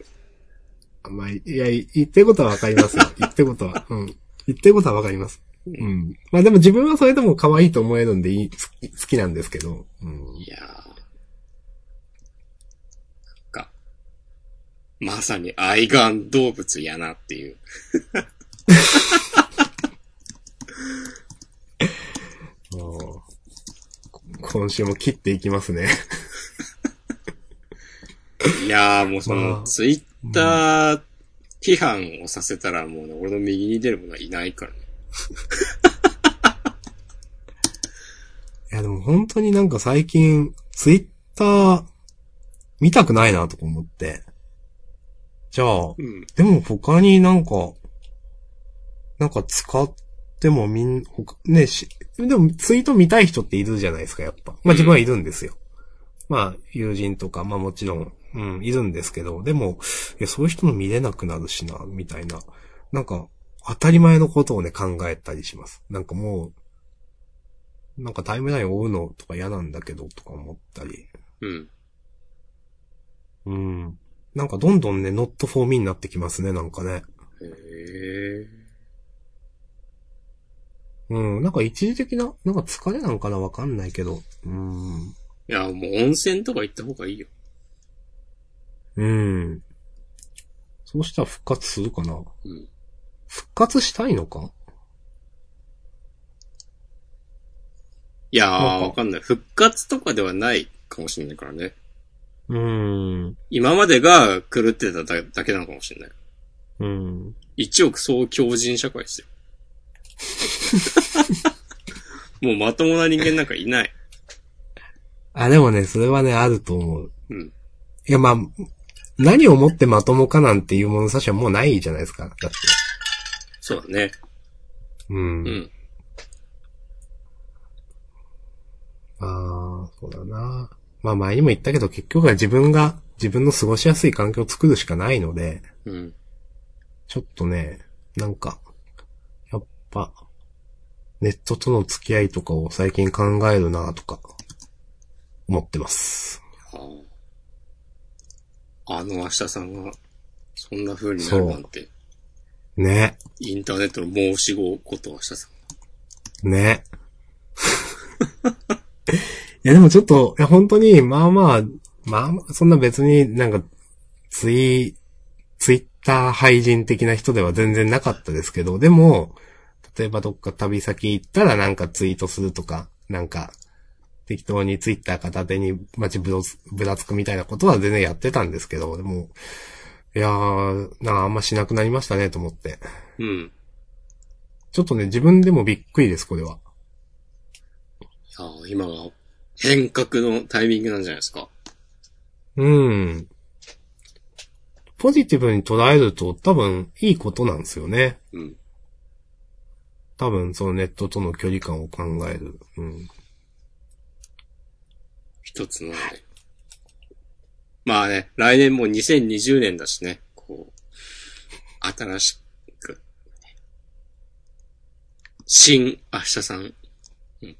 あんまり、いや、言ってることはわかりますよ。言ってることは。うん。言ってることはわかります。うん。まあでも自分はそれでも可愛いと思えるんでいい、好き好きなんですけど。うん。いやー。なんか、まさに愛玩動物やなっていう。もう今週も切っていきますね。いやーもうそまの、あツイッター批判をさせたらもうね、俺の右に出る者はいないからね。いやでも本当になんか最近、ツイッター見たくないなとか思って。じゃあ、うん。でも他になんか、なんか使ってもみん、他、ねし、でもツイート見たい人っているじゃないですか、やっぱ。まあ自分はいるんですよ。まあ友人とか、まあもちろん、うん、いるんですけど、でも、いや、そういう人の見れなくなるしな、みたいな。なんか、当たり前のことをね、考えたりします。なんかもう、なんかタイムラインを追うのとか嫌なんだけど、とか思ったり。うん。うん。なんかどんどんね、not for me になってきますね、なんかね。へえ。うん、なんか一時的な、なんか疲れなんかなわかんないけど。うん。いや、もう温泉とか行った方がいいよ。うん。そうしたら復活するかな？うん。復活したいのか？いやー、わかんない。復活とかではないかもしれないからね。うん。今までが狂ってただだけなのかもしれない。うん。一億総強人社会ですよ。もうまともな人間なんかいない。あ、でもね、それはね、あると思う。うん。いや、まあ、何をもってまともかなんていう物差しはもうないじゃないですか。だって。そうだね。うん。うん。ああ、そうだな。まあ前にも言ったけど、結局は自分が、自分の過ごしやすい環境を作るしかないので、うん。ちょっとね、なんか、やっぱ、ネットとの付き合いとかを最近考えるなとか、思ってます。ああの明日さんが、そんな風になるなんて、ね。インターネットの申し子こと明日さん。ね。いやでもちょっと、いや本当に、まあまあ、まあまあ、そんな別になんか、ツイ、ツイッター廃人的な人では全然なかったですけど、でも、例えばどっか旅先行ったらなんかツイートするとか、なんか、適当にツイッター片手に街ぶぶらつくみたいなことは全然やってたんですけど、でも、いやー、なんかあんましなくなりましたねと思って。うん。ちょっとね、自分でもびっくりです、これは。さあ、今が変革のタイミングなんじゃないですか？うん。ポジティブに捉えると多分いいことなんですよね。うん。多分そのネットとの距離感を考える。うん。一つのね。まあね、来年も2020年だしね、こう、新しく、新明日さん、うん。い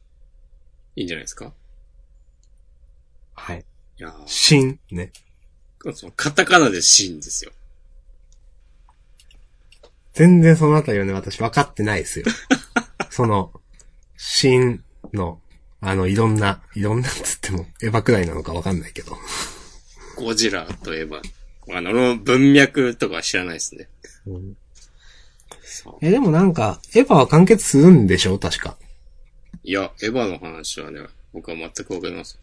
いんじゃないですか？はい。いやー新、ね。そのカタカナで新ですよ。全然そのあたりはね、私分かってないですよ。その、新の、あの、いろんな、いろんなっつっても、エヴァくらいなのか分かんないけど。ゴジラといえば、あの、文脈とかは知らないですね。うんえ、でもなんか、エヴァは完結するんでしょ？確か。いや、エヴァの話はね、僕は全くわかりません。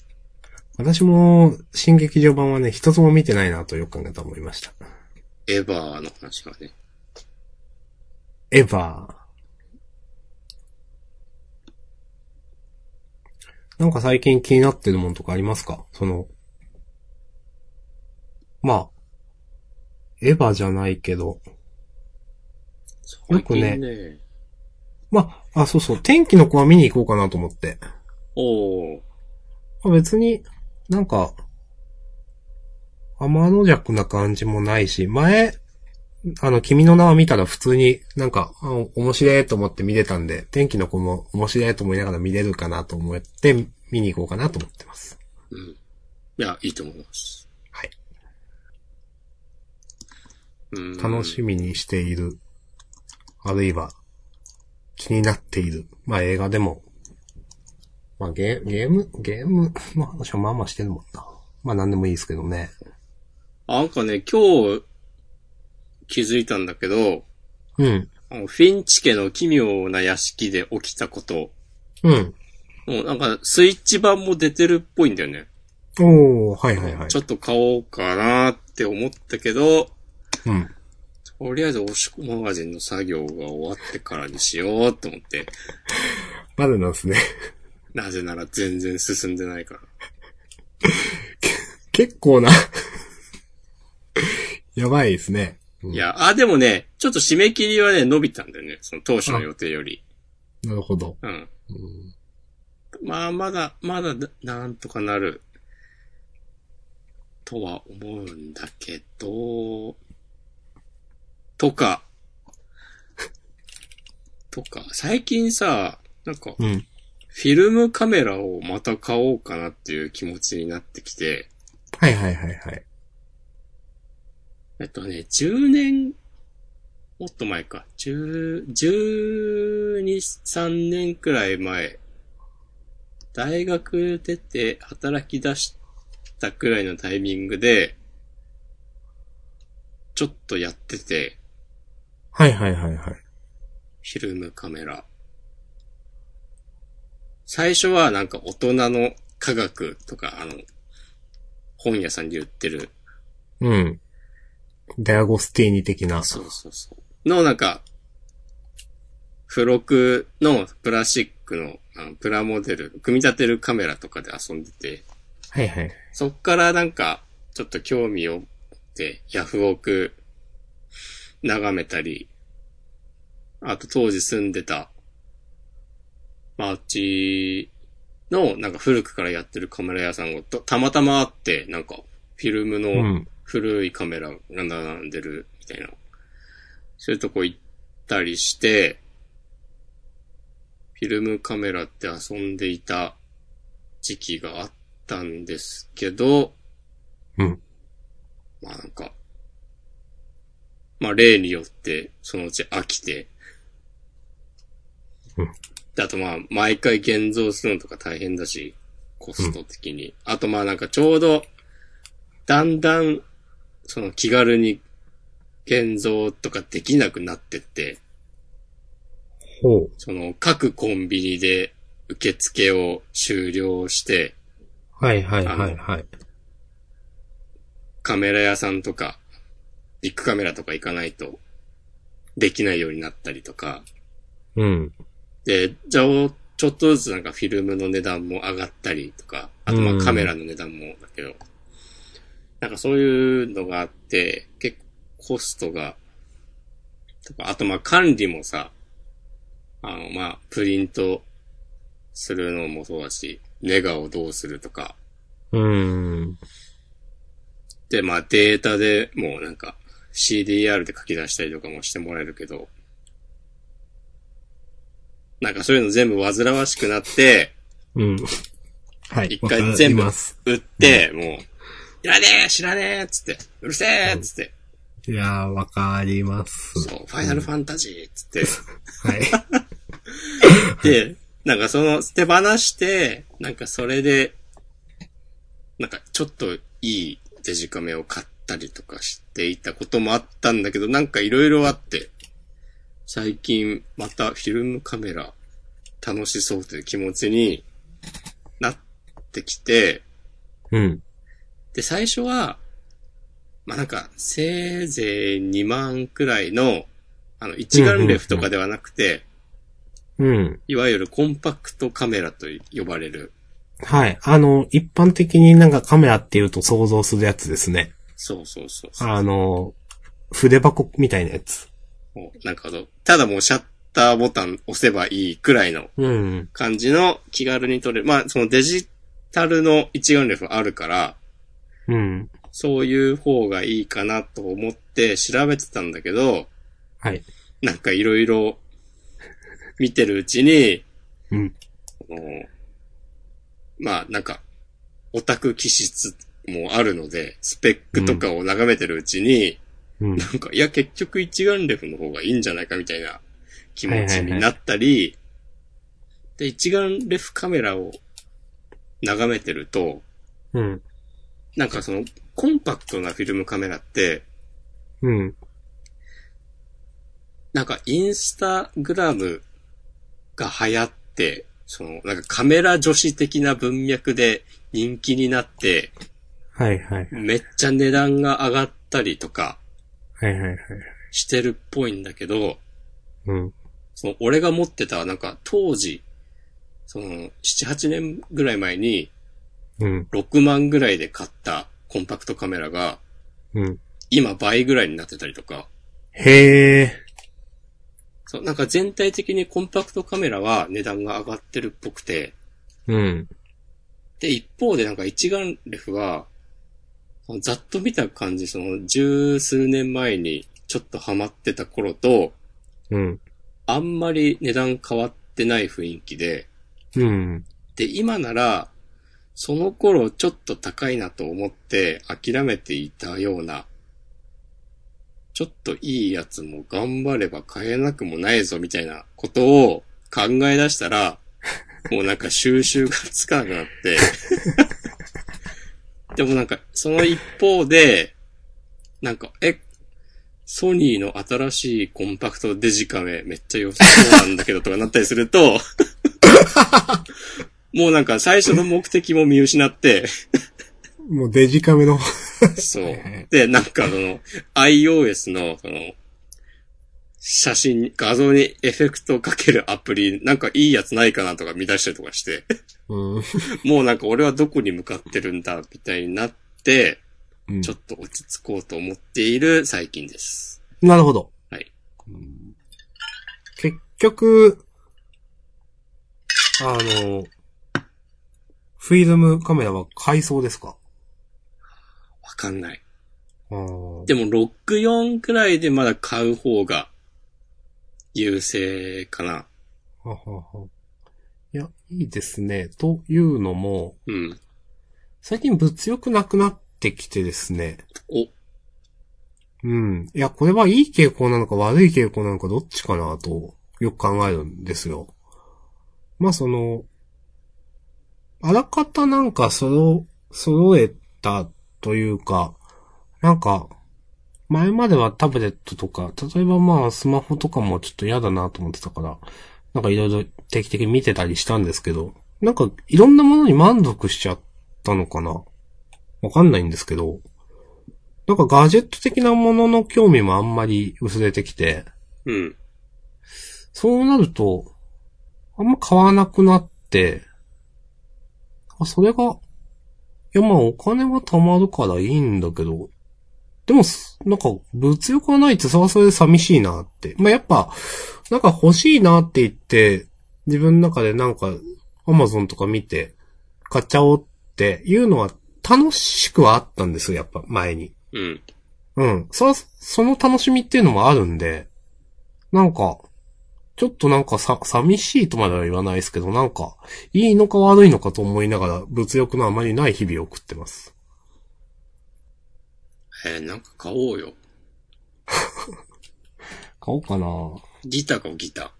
私も、新劇場版はね、一つも見てないなとよく考えた思いました。エヴァの話はね。エヴァ。なんか最近気になってるもんとかありますか？その、まあ、エヴァじゃないけど、よくねね。まあ、あ、そうそう、天気の子は見に行こうかなと思って。おー。まあ、別に、なんか、天の弱な感じもないし、前、あの、君の名は見たら普通になんか、あ面白いと思って見れたんで、天気の子も面白いと思いながら見れるかなと思って、見に行こうかなと思ってます。うん。いや、いいと思います。はい。うん。楽しみにしている、あるいは、気になっている。まあ映画でも。まあゲーゲーム、ゲームの話はまあまあしてるもんな。まあなんでもいいですけどね。なんかね、今日気づいたんだけど、うん。あのフィンチ家の奇妙な屋敷で起きたこと、うん。もうなんかスイッチ版も出てるっぽいんだよね。おー、はいはいはいち。ょっと買おうかなって思ったけど、うん。とりあえず押し込マガジンの作業が終わってからにしようと思って、まだなんですね。なぜなら全然進んでないから。結構な。やばいですね。うんいや、あ、でもね、ちょっと締め切りはね、伸びたんだよね。その当初の予定より。なるほど。うん。うんまあ、まだ、まだ、なんとかなる。とは思うんだけど、とか、とか、最近さ、なんか、うん。フィルムカメラをまた買おうかなっていう気持ちになってきて、はいはいはいはい。えっとね、10年、もっと前か、10、12、3年くらい前、大学出て働き出したくらいのタイミングで、ちょっとやってて、はいはいはいはい。フィルムカメラ。最初はなんか大人の科学とか、あの、本屋さんで売ってるうん。デアゴスティーニ的な。そうそうそう。の、なんか、付録のプラスチックのあのプラモデル、組み立てるカメラとかで遊んでて、はいはい。そっからなんか、ちょっと興味を持って、ヤフオク、眺めたり、あと当時住んでた、町の、なんか古くからやってるカメラ屋さんがとたまたまあって、なんか、フィルムうのん。古いカメラが並んでるみたいな。そういうとこ行ったりして、フィルムカメラって遊んでいた時期があったんですけど、うん。まあなんか、まあ例によってそのうち飽きて、うんであとまあ毎回現像するのとか大変だし、コスト的に。あとまあなんかちょうど、だんだん、その気軽に現像とかできなくなってって、ほう。その各コンビニで受付を終了して、はいはいはいはい。カメラ屋さんとか、ビッグカメラとか行かないと、できないようになったりとか、うん。で、じゃあ、ちょっとずつなんかフィルムの値段も上がったりとか、あとまうんあカメラの値段もだけど、なんかそういうのがあって、結構コストが、とか、あとまあ管理もさ、あのまあプリントするのもそうだし、ネガをどうするとか、うん。でまあデータでもうなんか CDR で書き出したりとかもしてもらえるけど、なんかそういうの全部煩わしくなって、うん。はい。一回全部。売って、もう、いらねえ知らねえっつって、うるせえっつって、いやー、わかります。そう、ファイナルファンタジーっつって、はい。で、なんかその手放して、なんかそれで、なんかちょっといいデジカメを買ったりとかしていたこともあったんだけど、なんかいろいろあって、最近またフィルムカメラ楽しそうという気持ちになってきて、うん。で、最初は、まあ、なんか、せいぜい2万くらいの、あの、一眼レフとかではなくて、うん。いわゆるコンパクトカメラと呼ばれる、はい。あの、一般的になんかカメラっていうと想像するやつですね。そうそうそうそう。あの、筆箱みたいなやつ。なんかただもうシャッターボタン押せばいいくらいのうん。感じの気軽に撮れる。まあ、そのデジタルの一眼レフあるから、うん。そういう方がいいかなと思って調べてたんだけど、はい。なんかいろいろ見てるうちに、うん。あのまあ、なんか、オタク気質もあるので、スペックとかを眺めてるうちに、うん。なんか、いや、結局一眼レフの方がいいんじゃないかみたいな気持ちになったり、で、一眼レフカメラを眺めてると、うん。なんかその、コンパクトなフィルムカメラって、うん。なんかインスタグラムが流行って、その、なんかカメラ女子的な文脈で人気になって、はいはい。めっちゃ値段が上がったりとかはいはいはい。してるっぽいんだけど、うん。その、俺が持ってた、なんか当時、その、7、8年ぐらい前に、うん。6万ぐらいで買ったコンパクトカメラが、うん。今倍ぐらいになってたりとか、へえ。そう、なんか全体的にコンパクトカメラは値段が上がってるっぽくて、うん。で、一方でなんか一眼レフは、ざっと見た感じ、その十数年前にちょっとハマってた頃と、うん。あんまり値段変わってない雰囲気で、うん。で、今なら、その頃ちょっと高いなと思って諦めていたような、ちょっといいやつも頑張れば買えなくもないぞみたいなことを考え出したら、もうなんか収集がつかなくなって、でもなんかその一方で、なんか、え、ソニーの新しいコンパクトデジカメめっちゃ良さそうなんだけどとかなったりすると、もうなんか最初の目的も見失って、もうデジカメの。そう。で、なんかその、iOS の、その、写真に、画像にエフェクトをかけるアプリ、なんかいいやつないかなとか見出したりとかして、うん。もうなんか俺はどこに向かってるんだ、みたいになって、うんちょっと落ち着こうと思っている最近です。なるほど。はい。結局、あの、フィルムカメラは買いそうですか？わかんない。でも、64くらいでまだ買う方が優勢かな。はははいや、いいですね。というのも、うん。最近物欲なくなってきてですね。お、うん。いや、これはいい傾向なのか悪い傾向なのかどっちかなと、よく考えるんですよ。まあ、その、あらかたなんかそろ、揃えたというか、なんか、前まではタブレットとか、例えばまあスマホとかもちょっと嫌だなと思ってたから、なんかいろいろ定期的に見てたりしたんですけど、なんかいろんなものに満足しちゃったのかな？わかんないんですけど、なんかガジェット的なものの興味もあんまり薄れてきて、うん。そうなると、あんま買わなくなって、あ、それが、いやまあお金は貯まるからいいんだけど、でもす、なんか物欲がないってそれはそれで寂しいなって。まあやっぱ、なんか欲しいなって言って、自分の中でなんか、アマゾンとか見て、買っちゃおうっていうのは楽しくはあったんですよ、やっぱ前に。うん。うん。そ、その楽しみっていうのもあるんで、なんか、ちょっとなんかさ、寂しいとまでは言わないですけど、なんか、いいのか悪いのかと思いながら、物欲のあまりない日々を送ってます。えーなんか買おうよ。買おうかなギター買おう、ギター。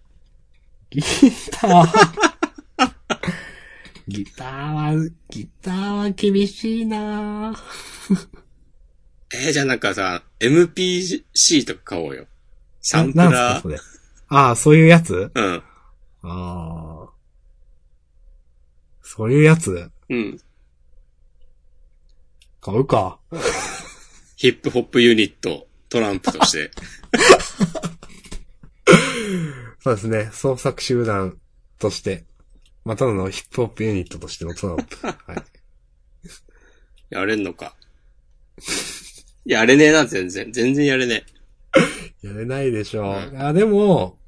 ギター。ギターは、ギターは厳しいなえーじゃあなんかさ、MPC とか買おうよ。サンプラー。ああ、そういうやつ？うん。ああ。そういうやつ？うん。買うか。ヒップホップユニット、トランプとして。そうですね。創作集団として、まただのヒップホップユニットとしてのトランプ。はい。やれんのか。やれねえな、全然。全然やれね やれないでしょう。うんあ、でも、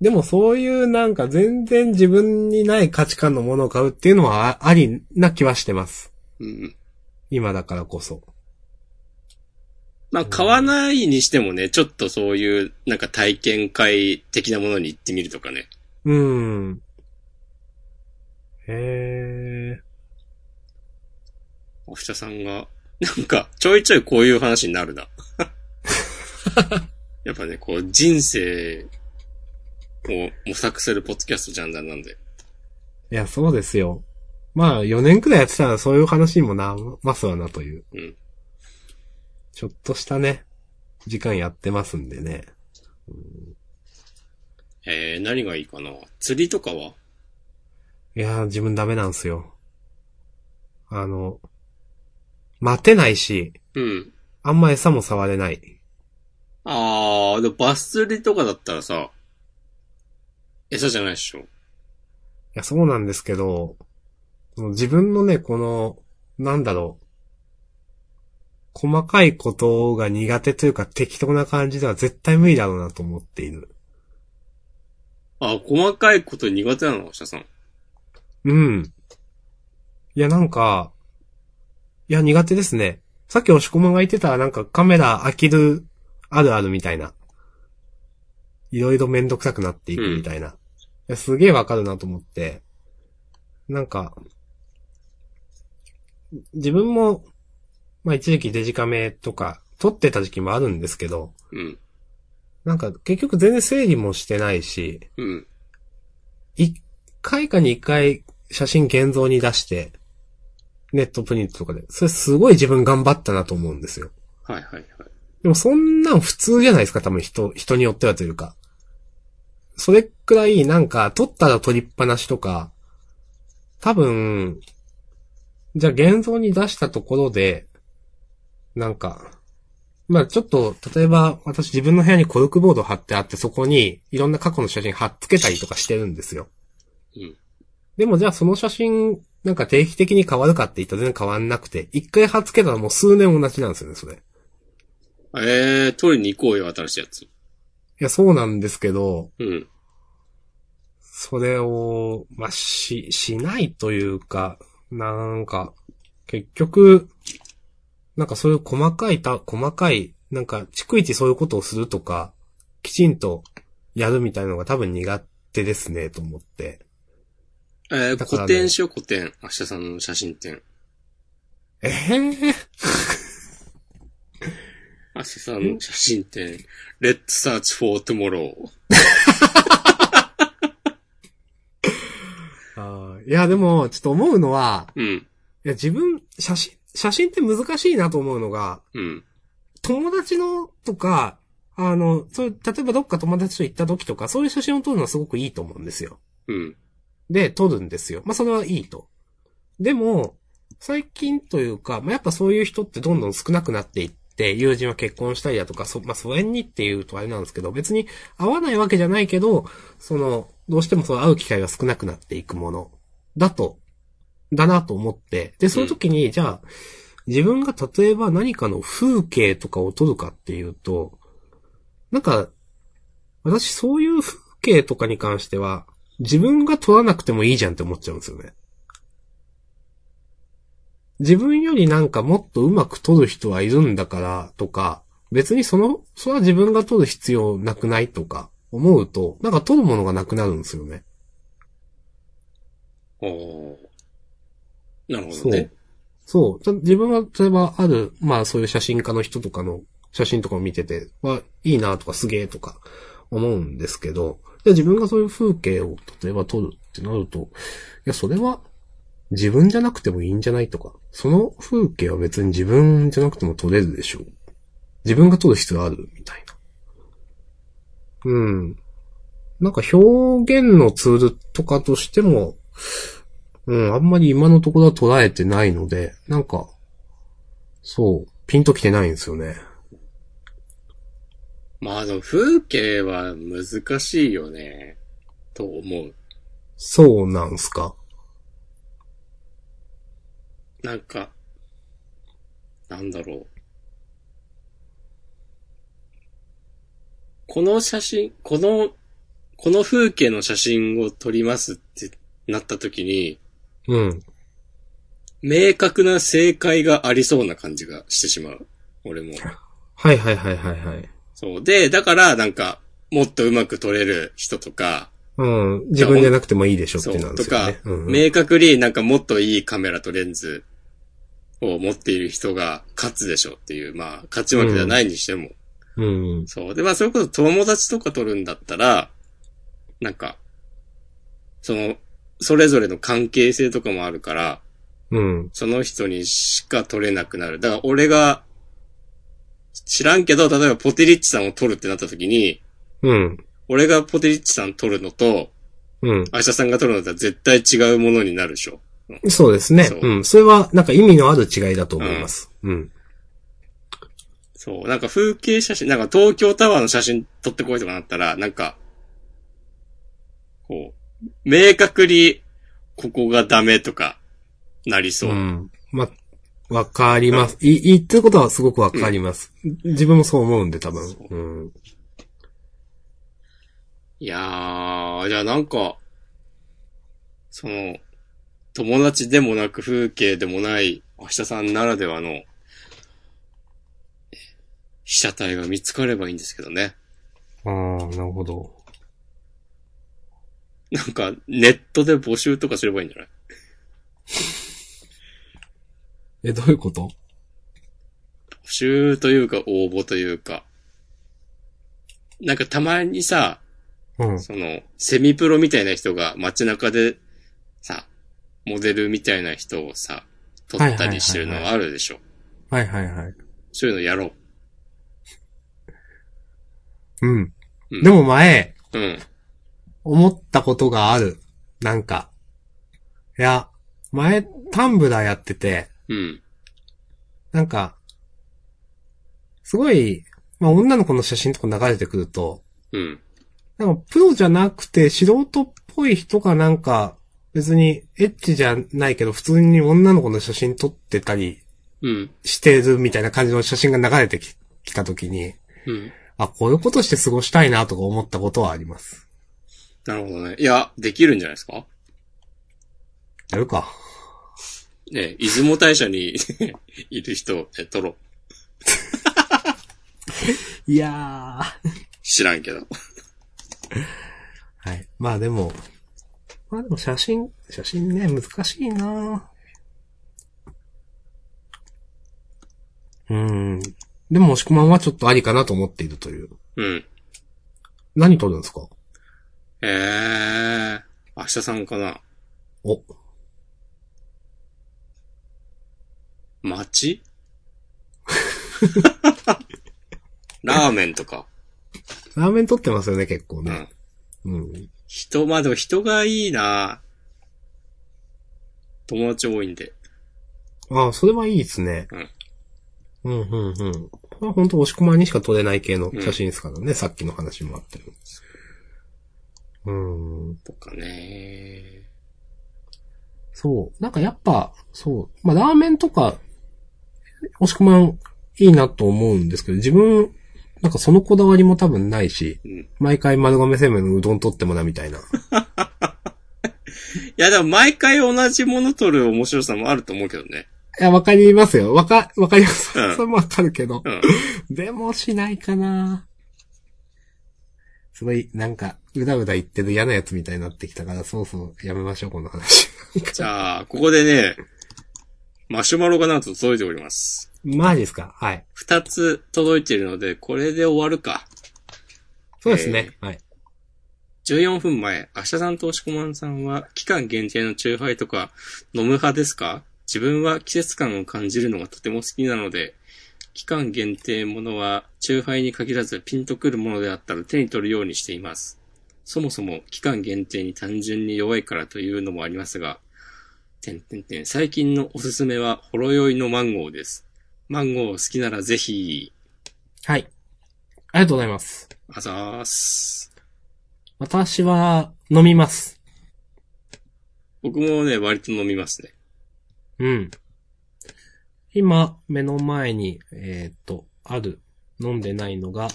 でもそういうなんか全然自分にない価値観のものを買うっていうのはあありな気はしてます。え。うん。今だからこそ。まあ、買わないにしてもね、ちょっとそういう、なんか体験会的なものに行ってみるとかね。うーん。へえ。おふちゃさんが、なんか、ちょいちょいこういう話になるな。やっぱね、こう、人生模索するポッドキャストジャンダンなんで。いや、そうですよ。まあ、4年くらいやってたらそういう話にもなますわなという。うん。ちょっとしたね、時間やってますんでね。えー、何がいいかな？釣りとかは？いやー、自分ダメなんすよ。あの、待てないし、うん。あんま餌も触れない。あー、でもバス釣りとかだったらさ、餌じゃないでしょいや、そうなんですけど、その自分のね、この、なんだろう、細かいことが苦手というか適当な感じでは絶対無理だろうなと思っている。あ、細かいこと苦手なの、下さん。うん。いや、なんか、いや、苦手ですね。さっき押し込まが言ってた、なんかカメラ飽きるあるあるみたいな。いろいろめんどくさくなっていくみたいな。いやすげえわかるなと思って。なんか、自分も、まあ一時期デジカメとか撮ってた時期もあるんですけど、うん。なんか結局全然整理もしてないし、うん。一回か二回写真現像に出して、ネットプリントとかで、それすごい自分頑張ったなと思うんですよ。はいはいはい。でもそんなん普通じゃないですか、多分人、人によってはというか。それくらいなんか、撮ったら撮りっぱなしとか、多分、じゃあ現像に出したところで、なんか、まあちょっと、例えば私自分の部屋にコルクボード貼ってあって、そこにいろんな過去の写真貼っつけたりとかしてるんですよ。うん。でもじゃあその写真、なんか定期的に変わるかって言ったら全然変わんなくて、一回貼っつけたらもう数年同じなんですよね、それ。いえー、取りに行こうよ、新しいやつ。や、そうなんですけど、うん。それを、まあ、し、しないというか、なんか、結局、なんかそういう細かいた、細かい、なんか、逐一そういうことをするとか、きちんとやるみたいなのが多分苦手ですね、と思って。えー、古典しよう、古典。明日さんの写真展。ええ明日さんの写真展。Let's search for tomorrow. あーいや、でも、ちょっと思うのは、うん。いや、自分、写真、写真って難しいなと思うのが、うん。友達のとか、あの、そう例えばどっか友達と行った時とか、そういう写真を撮るのはすごくいいと思うんですよ。うん。で、撮るんですよ。まあ、それはいいと。でも、最近というか、まあ、やっぱそういう人ってどんどん少なくなっていって、友人は結婚したりだとか、そ、まあ、疎遠にっていうとあれなんですけど、別に会わないわけじゃないけど、その、どうしてもそう会う機会が少なくなっていくもの、だと、だなと思って、で、そういう時に、じゃあ、自分が例えば何かの風景とかを撮るかっていうと、なんか、私そういう風景とかに関しては、自分が撮らなくてもいいじゃんって思っちゃうんですよね。自分よりなんかもっとうまく撮る人はいるんだからとか、別にその、それは自分が撮る必要なくないとか思うと、なんか撮るものがなくなるんですよね。おーなるほそうどね。。そう。た自分は、例えばある、まあそういう写真家の人とかの写真とかを見てて、は、いいなとかすげえとか思うんですけど、じゃあ自分がそういう風景を例えば撮るってなると、いや、それは自分じゃなくてもいいんじゃないとか、その風景は別に自分じゃなくても撮れるでしょう。自分が撮る必要あるみたいな。うん。なんか表現のツールとかとしても、うん、あんまり今のところは捉えてないので、なんか、そう、ピンときてないんですよね。まあでも風景は難しいよね。と思う。そうなんすか？なんか、なんだろう。この写真、この、この風景の写真を撮りますってなった時に、うん。明確な正解がありそうな感じがしてしまう。俺も。はいはいはいはいはい。そう。で、だから、なんか、もっとうまく撮れる人とか、うん。自分じゃなくてもいいでしょってなんですよとかね。、うん、明確になんかもっといいカメラとレンズを持っている人が勝つでしょっていう、まあ、勝ち負けではないにしても。うん。そう。で、まあ、それこそ友達とか撮るんだったら、なんか、その、それぞれの関係性とかもあるから、うん。その人にしか取れなくなる。だから俺が、知らんけど、例えばポテリッチさんを取るってなった時に、うん。俺がポテリッチさん取るのと、うん。明日さんが取るのとは絶対違うものになるでしょ。そうですね。そううん。それは、なんか意味のある違いだと思います。うん。そう。なんか風景写真、なんか東京タワーの写真撮ってこいとかなったら、なんか、こう、明確に、ここがダメとか、なりそうう。ん。ま、わかります。い、言ってることはすごくわかります。自分もそう思うんで、多分。うん。いやー、じゃあなんか、その、友達でもなく風景でもない明日さんならではの、被写体が見つかればいいんですけどね。ああ、なるほど。なんか、ネットで募集とかすればいいんじゃない？え、どういうこと？募集というか応募というか。なんかたまにさ、うん。その、セミプロみたいな人が街中でさ、モデルみたいな人をさ、撮ったりしてるのあるでしょ。はいはいはい。そういうのやろうん。うんでも前、う。うん。思ったことがある。なんか。いや、前、タンブラーやってて、うん。なんか、すごい、まあ女の子の写真とか流れてくると、うん。なんかプロじゃなくて素人っぽい人がなんか、別にエッチじゃないけど普通に女の子の写真撮ってたりうん。してるみたいな感じの写真が流れてききたときに、うん。あ、こういうことして過ごしたいなとか思ったことはあります。なるほどね。いや、できるんじゃないですか？やるか。ね出雲大社に いる人、え、撮ろう。いやー。知らんけど。はい。まあでも、まあでも写真、写真ね、難しいなうーん。でも、押し込まんはちょっとありかなと思っているという。うん。何撮るんですか？えー、明日さんかなお、街？ラーメンとか。ラーメン撮ってますよね、結構ね。うん。うん。人、まあでも人がいいな友達多いんで。ああ、それはいいですね。うん。うん、うん、うん。これは本当押し込まんにしか撮れない系の写真ですからね、さっきの話もあったようん。とかねそう。なんかやっぱ、そう。まあ、ラーメンとか、押し込まんいいなと思うんですけど、自分、なんかそのこだわりも多分ないし、うん。毎回丸亀製麺のうどん取ってもなみたいな。いや、でも毎回同じもの撮る面白さもあると思うけどね。いや、わかりますよ。わか、わかります。うんそれもわかるけど。うん。でもしないかなすごい、なんか、うだうだ言ってる嫌なやつみたいになってきたから、そうそう、やめましょう、この話。じゃあ、ここでね、マシュマロがなんと届いております。マジですか？はい。二つ届いているので、これで終わるか。そうですね。はい。14分前、明日さんと押し込まんさんは、期間限定のチューハイとか、飲む派ですか？自分は季節感を感じるのがとても好きなので、期間限定ものは、チューハイに限らずピンとくるものであったら手に取るようにしています。そもそも期間限定に単純に弱いからというのもありますが、てんてんてん、最近のおすすめは、ほろ酔いのマンゴーです。マンゴー好きならぜひ、はい。ありがとうございます。あざーす。私は、飲みます。僕もね、割と飲みますね。うん。今、目の前に、えっ、と、ある、飲んでないのが、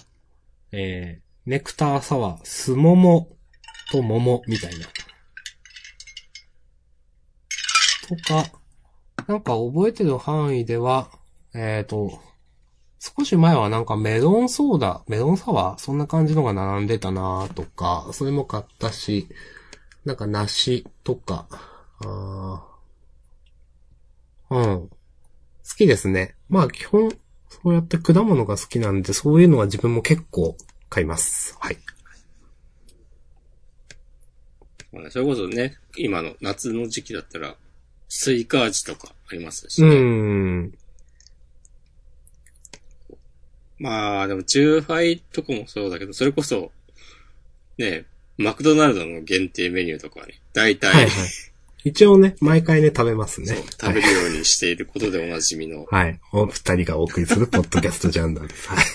えー、ネクターサワー、スモモと桃みたいな。とか、なんか覚えてる範囲では、えっ、と、少し前はなんかメロンソーダ、メロンサワーそんな感じのが並んでたなとか、それも買ったし、なんか梨とか、あーうん。好きですね。まあ基本、そうやって果物が好きなんで、そういうのは自分も結構買います。はい。まあねそれこそね、今の夏の時期だったら、スイカ味とかありますしうね。ん。まあ、でも、チューハイとかもそうだけど、それこそ、ね、マクドナルドの限定メニューとかはね、大体、はいはい。一応ね、毎回ね、食べますね。食べるようにしていることでおなじみの、はい。お二人がお送りするポッドキャストジャンダーです。はい。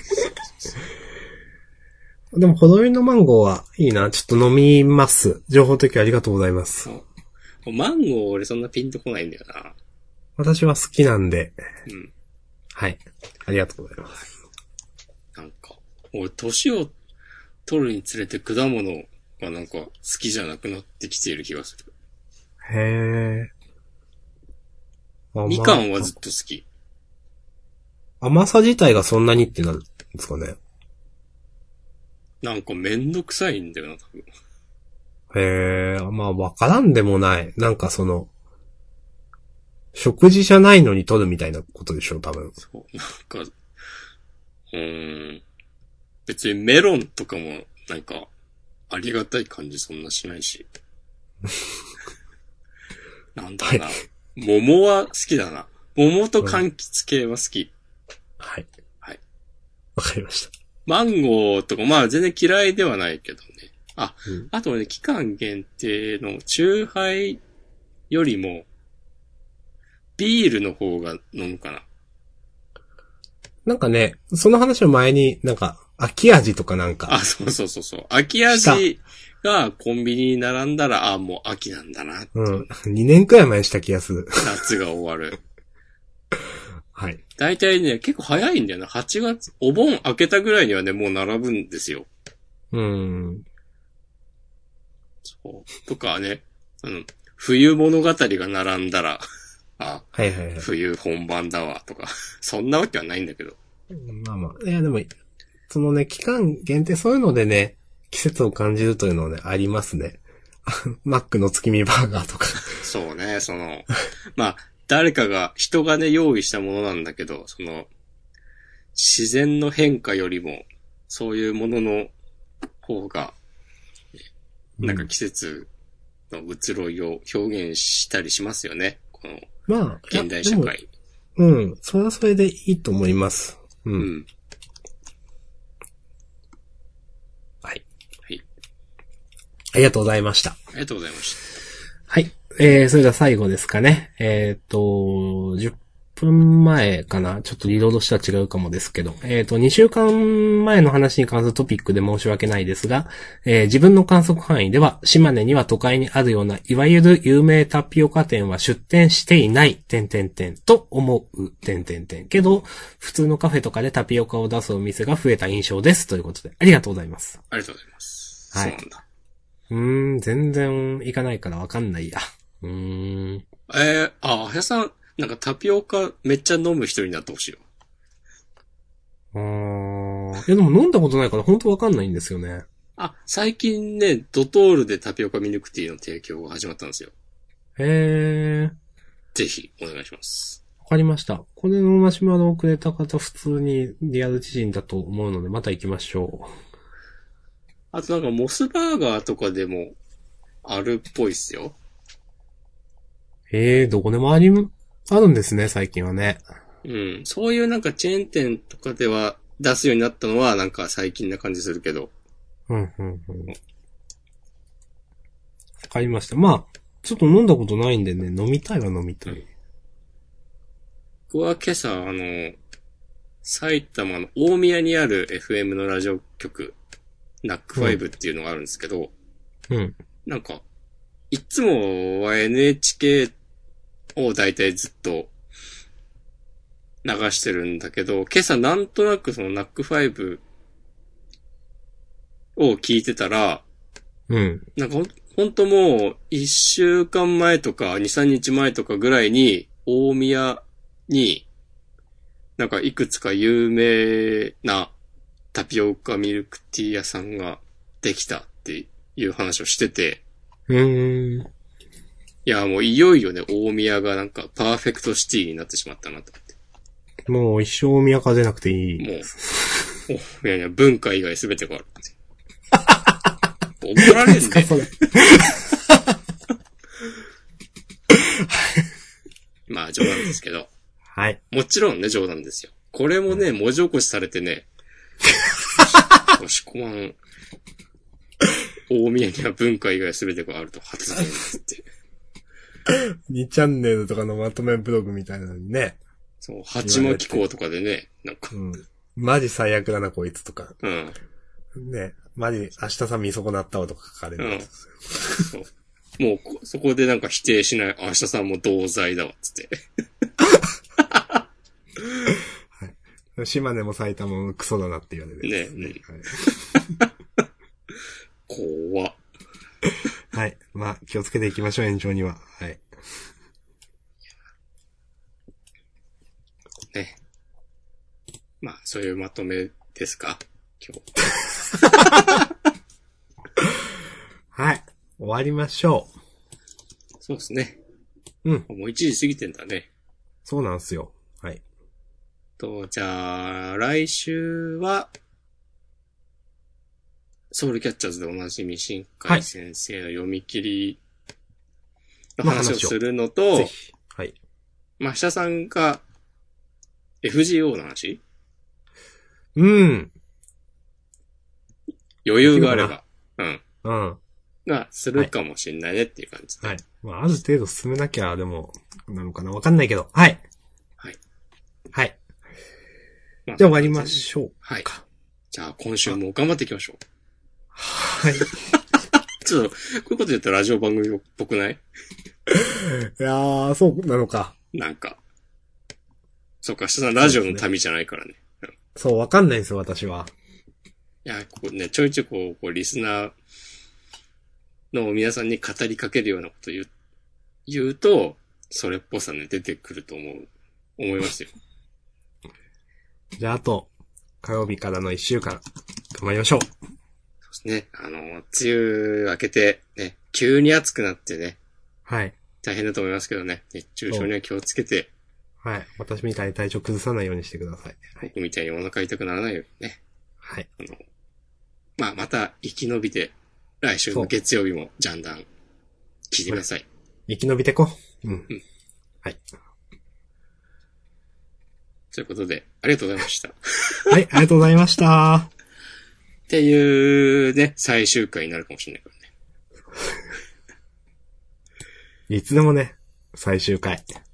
でも、ほどよいのマンゴーはいいな。ちょっと飲みます。情報提供ありがとうございます。マンゴー俺そんなピンとこないんだよな。私は好きなんで、うん。はい。ありがとうございます。俺、年を取るにつれて果物がなんか好きじゃなくなってきている気がする。へえ。甘みかんはずっと好き。甘さ自体がそんなにってなるんですかね。なんかめんどくさいんだよな、多分。へえ、まあわからんでもない。なんかその、食事じゃないのに取るみたいなことでしょ、多分。そう、なんか、うーん。別にメロンとかも、なんか、ありがたい感じそんなしないし。なんだろうな。桃は好きだな。桃と柑橘系は好き。はい。はい。わかりました。マンゴーとか、まあ全然嫌いではないけどね。あ、うんあとね、期間限定のチューハイよりも、ビールの方が飲むかな。なんかね、その話を前になんか、秋味とかなんか、あ、そうそうそうそう。秋味がコンビニに並んだら、あ、もう秋なんだな。うん。2年くらい前にした気がする。夏が終わる。はい。だいたいね、結構早いんだよな。8月、お盆明けたぐらいにはね、もう並ぶんですよ。うん。そう。とかね、あの、冬物語が並んだら、あ、はいはいはい。冬本番だわ、とか。そんなわけはないんだけど。まあまあ。いやでも、そのね、期間限定そういうのでね、季節を感じるというのはね、ありますね。マックの月見バーガーとか。そうね、その、まあ、誰かが、人がね、用意したものなんだけど、その、自然の変化よりも、そういうものの方が、なんか季節の移ろいを表現したりしますよね。この、まあ、現代社会。うん。それはそれでいいと思います。う。うんん。はい。はい。ありがとうございました。ありがとうございましはい。えー、それでは最後ですかね。えっ、と、10分前かなちょっとリロードしたら違うかもですけど。えっ、と、2週間前の話に関するトピックで申し訳ないですが、えー自分の観測範囲では、島根には都会にあるような、いわゆる有名タピオカ店は出店していない、点々点と思う、点々点。けど、普通のカフェとかでタピオカを出すお店が増えた印象です。ということで、ありがとうございます。た。ありがとうございます。はいそうーん、全然行かないからわかんないや。うーん。えー、あ、あやさん、なんかタピオカめっちゃ飲む人になってほしいよ。あー。いやでも飲んだことないから本当わかんないんですよね。あ、最近ね、ドトールでタピオカミルクティーの提供が始まったんですよ。へー。ぜひ、お願いします。わかりました。これのマシュマロをくれた方普通にリアル知人だと思うのでまた行きましょあとなんかモスバーガーとかでもあるっぽいっすよ。う。へー、どこでもあり、あるんですね、最近はね。うん。そういうなんかチェーン店とかでは出すようになったのはなんか最近な感じするけど。うん、うん、うん。わかりました。まあ、ちょっと飲んだことないんでね、飲みたいは飲みたい。僕は今朝あの、埼玉の大宮にある FM のラジオ局、ナックファイブっていうのがあるんですけど、うん。なんか、いつもは NHK を大体ずっと流してるんだけど、今朝なんとなくそのナックファイブを聞いてたら、うん。なんかほん、ほんともう、一週間前とか、二、三日前とかぐらいに、大宮に、なんかいくつか有名なタピオカミルクティー屋さんができたっていう話をしてて。うーん。いや、もういよいよね、大宮がなんかパーフェクトシティになってしまったなと思って。もう一生大宮風なくていい。もう。いやいや、文化以外全てがある。怒られるね。まあ冗談ですけど。はい。もちろんね、冗談ですよ。これもね、文字起こしされてね、押し込まん、大宮には文化以外全てがあると発言ですって。2チャンネルとかのまとめブログみたいなのにね。そう、八巻校とかでね、なんか、うん。マジ最悪だな、こいつとか。うん。ね。マジ、明日さん見損なったわとか書かれるやつですよ。そう。もうこ、そこでなんか否定しない、明日さんも同罪だわ、つって。島根も埼玉もクソだなって言われるやつねはい。はい。まあ、気をつけていきましょう、延長には。はい。ね。まあ、そういうまとめですか？今日。はい。終わりましょそうですね。う。うん。もう1時過ぎてんだね。そうなんすよ。はい。と、じゃあ、来週は、ソウルキャッチャーズでおなじみ新海先生の読み切りのまあ話をするのと、ぜひ。はい。まあ、下さんが FGO の話？うん。余裕があれば、うん。うん。が、するかもしんないねっていう感じで。はい。まあ、ある程度進めなきゃ、でも、なのかな？わかんないけど。はい。はい。はい。まあじゃあ終わりましょう。はい。じゃあ、今週も頑張っていきましょう。はい。い ちょっと、こういうこと言ったらラジオ番組っぽくない？やー、そうなのか。なんか。そうか、下さんラジオの民じゃないからね。そう、わかんないんですよ、私は。いや、こうね、ちょいちょいこう、こうリスナーの皆さんに語りかけるようなこと言う、言うと、それっぽさね、出てくると思う、思いますよ。じゃあ、あと、火曜日からの一週間、頑張りましょう。そうですね。あの、梅雨明けて、ね、急に暑くなってね、はい。大変だと思いますけどね、熱中症には気をつけて、はい。私みたいに体調崩さないようにしてください。はい。僕みたいにお腹痛くならないようにね。はい。あの、まあ、また生き延びて、来週の月曜日もジャンダン、聞いてください。生き延びてこ。うん。うんはい。ということで、ありがとうございました。っはい、ありがとうございました。ていうね、最終回になるかもしれないからね。いつでもね、最終回。うん。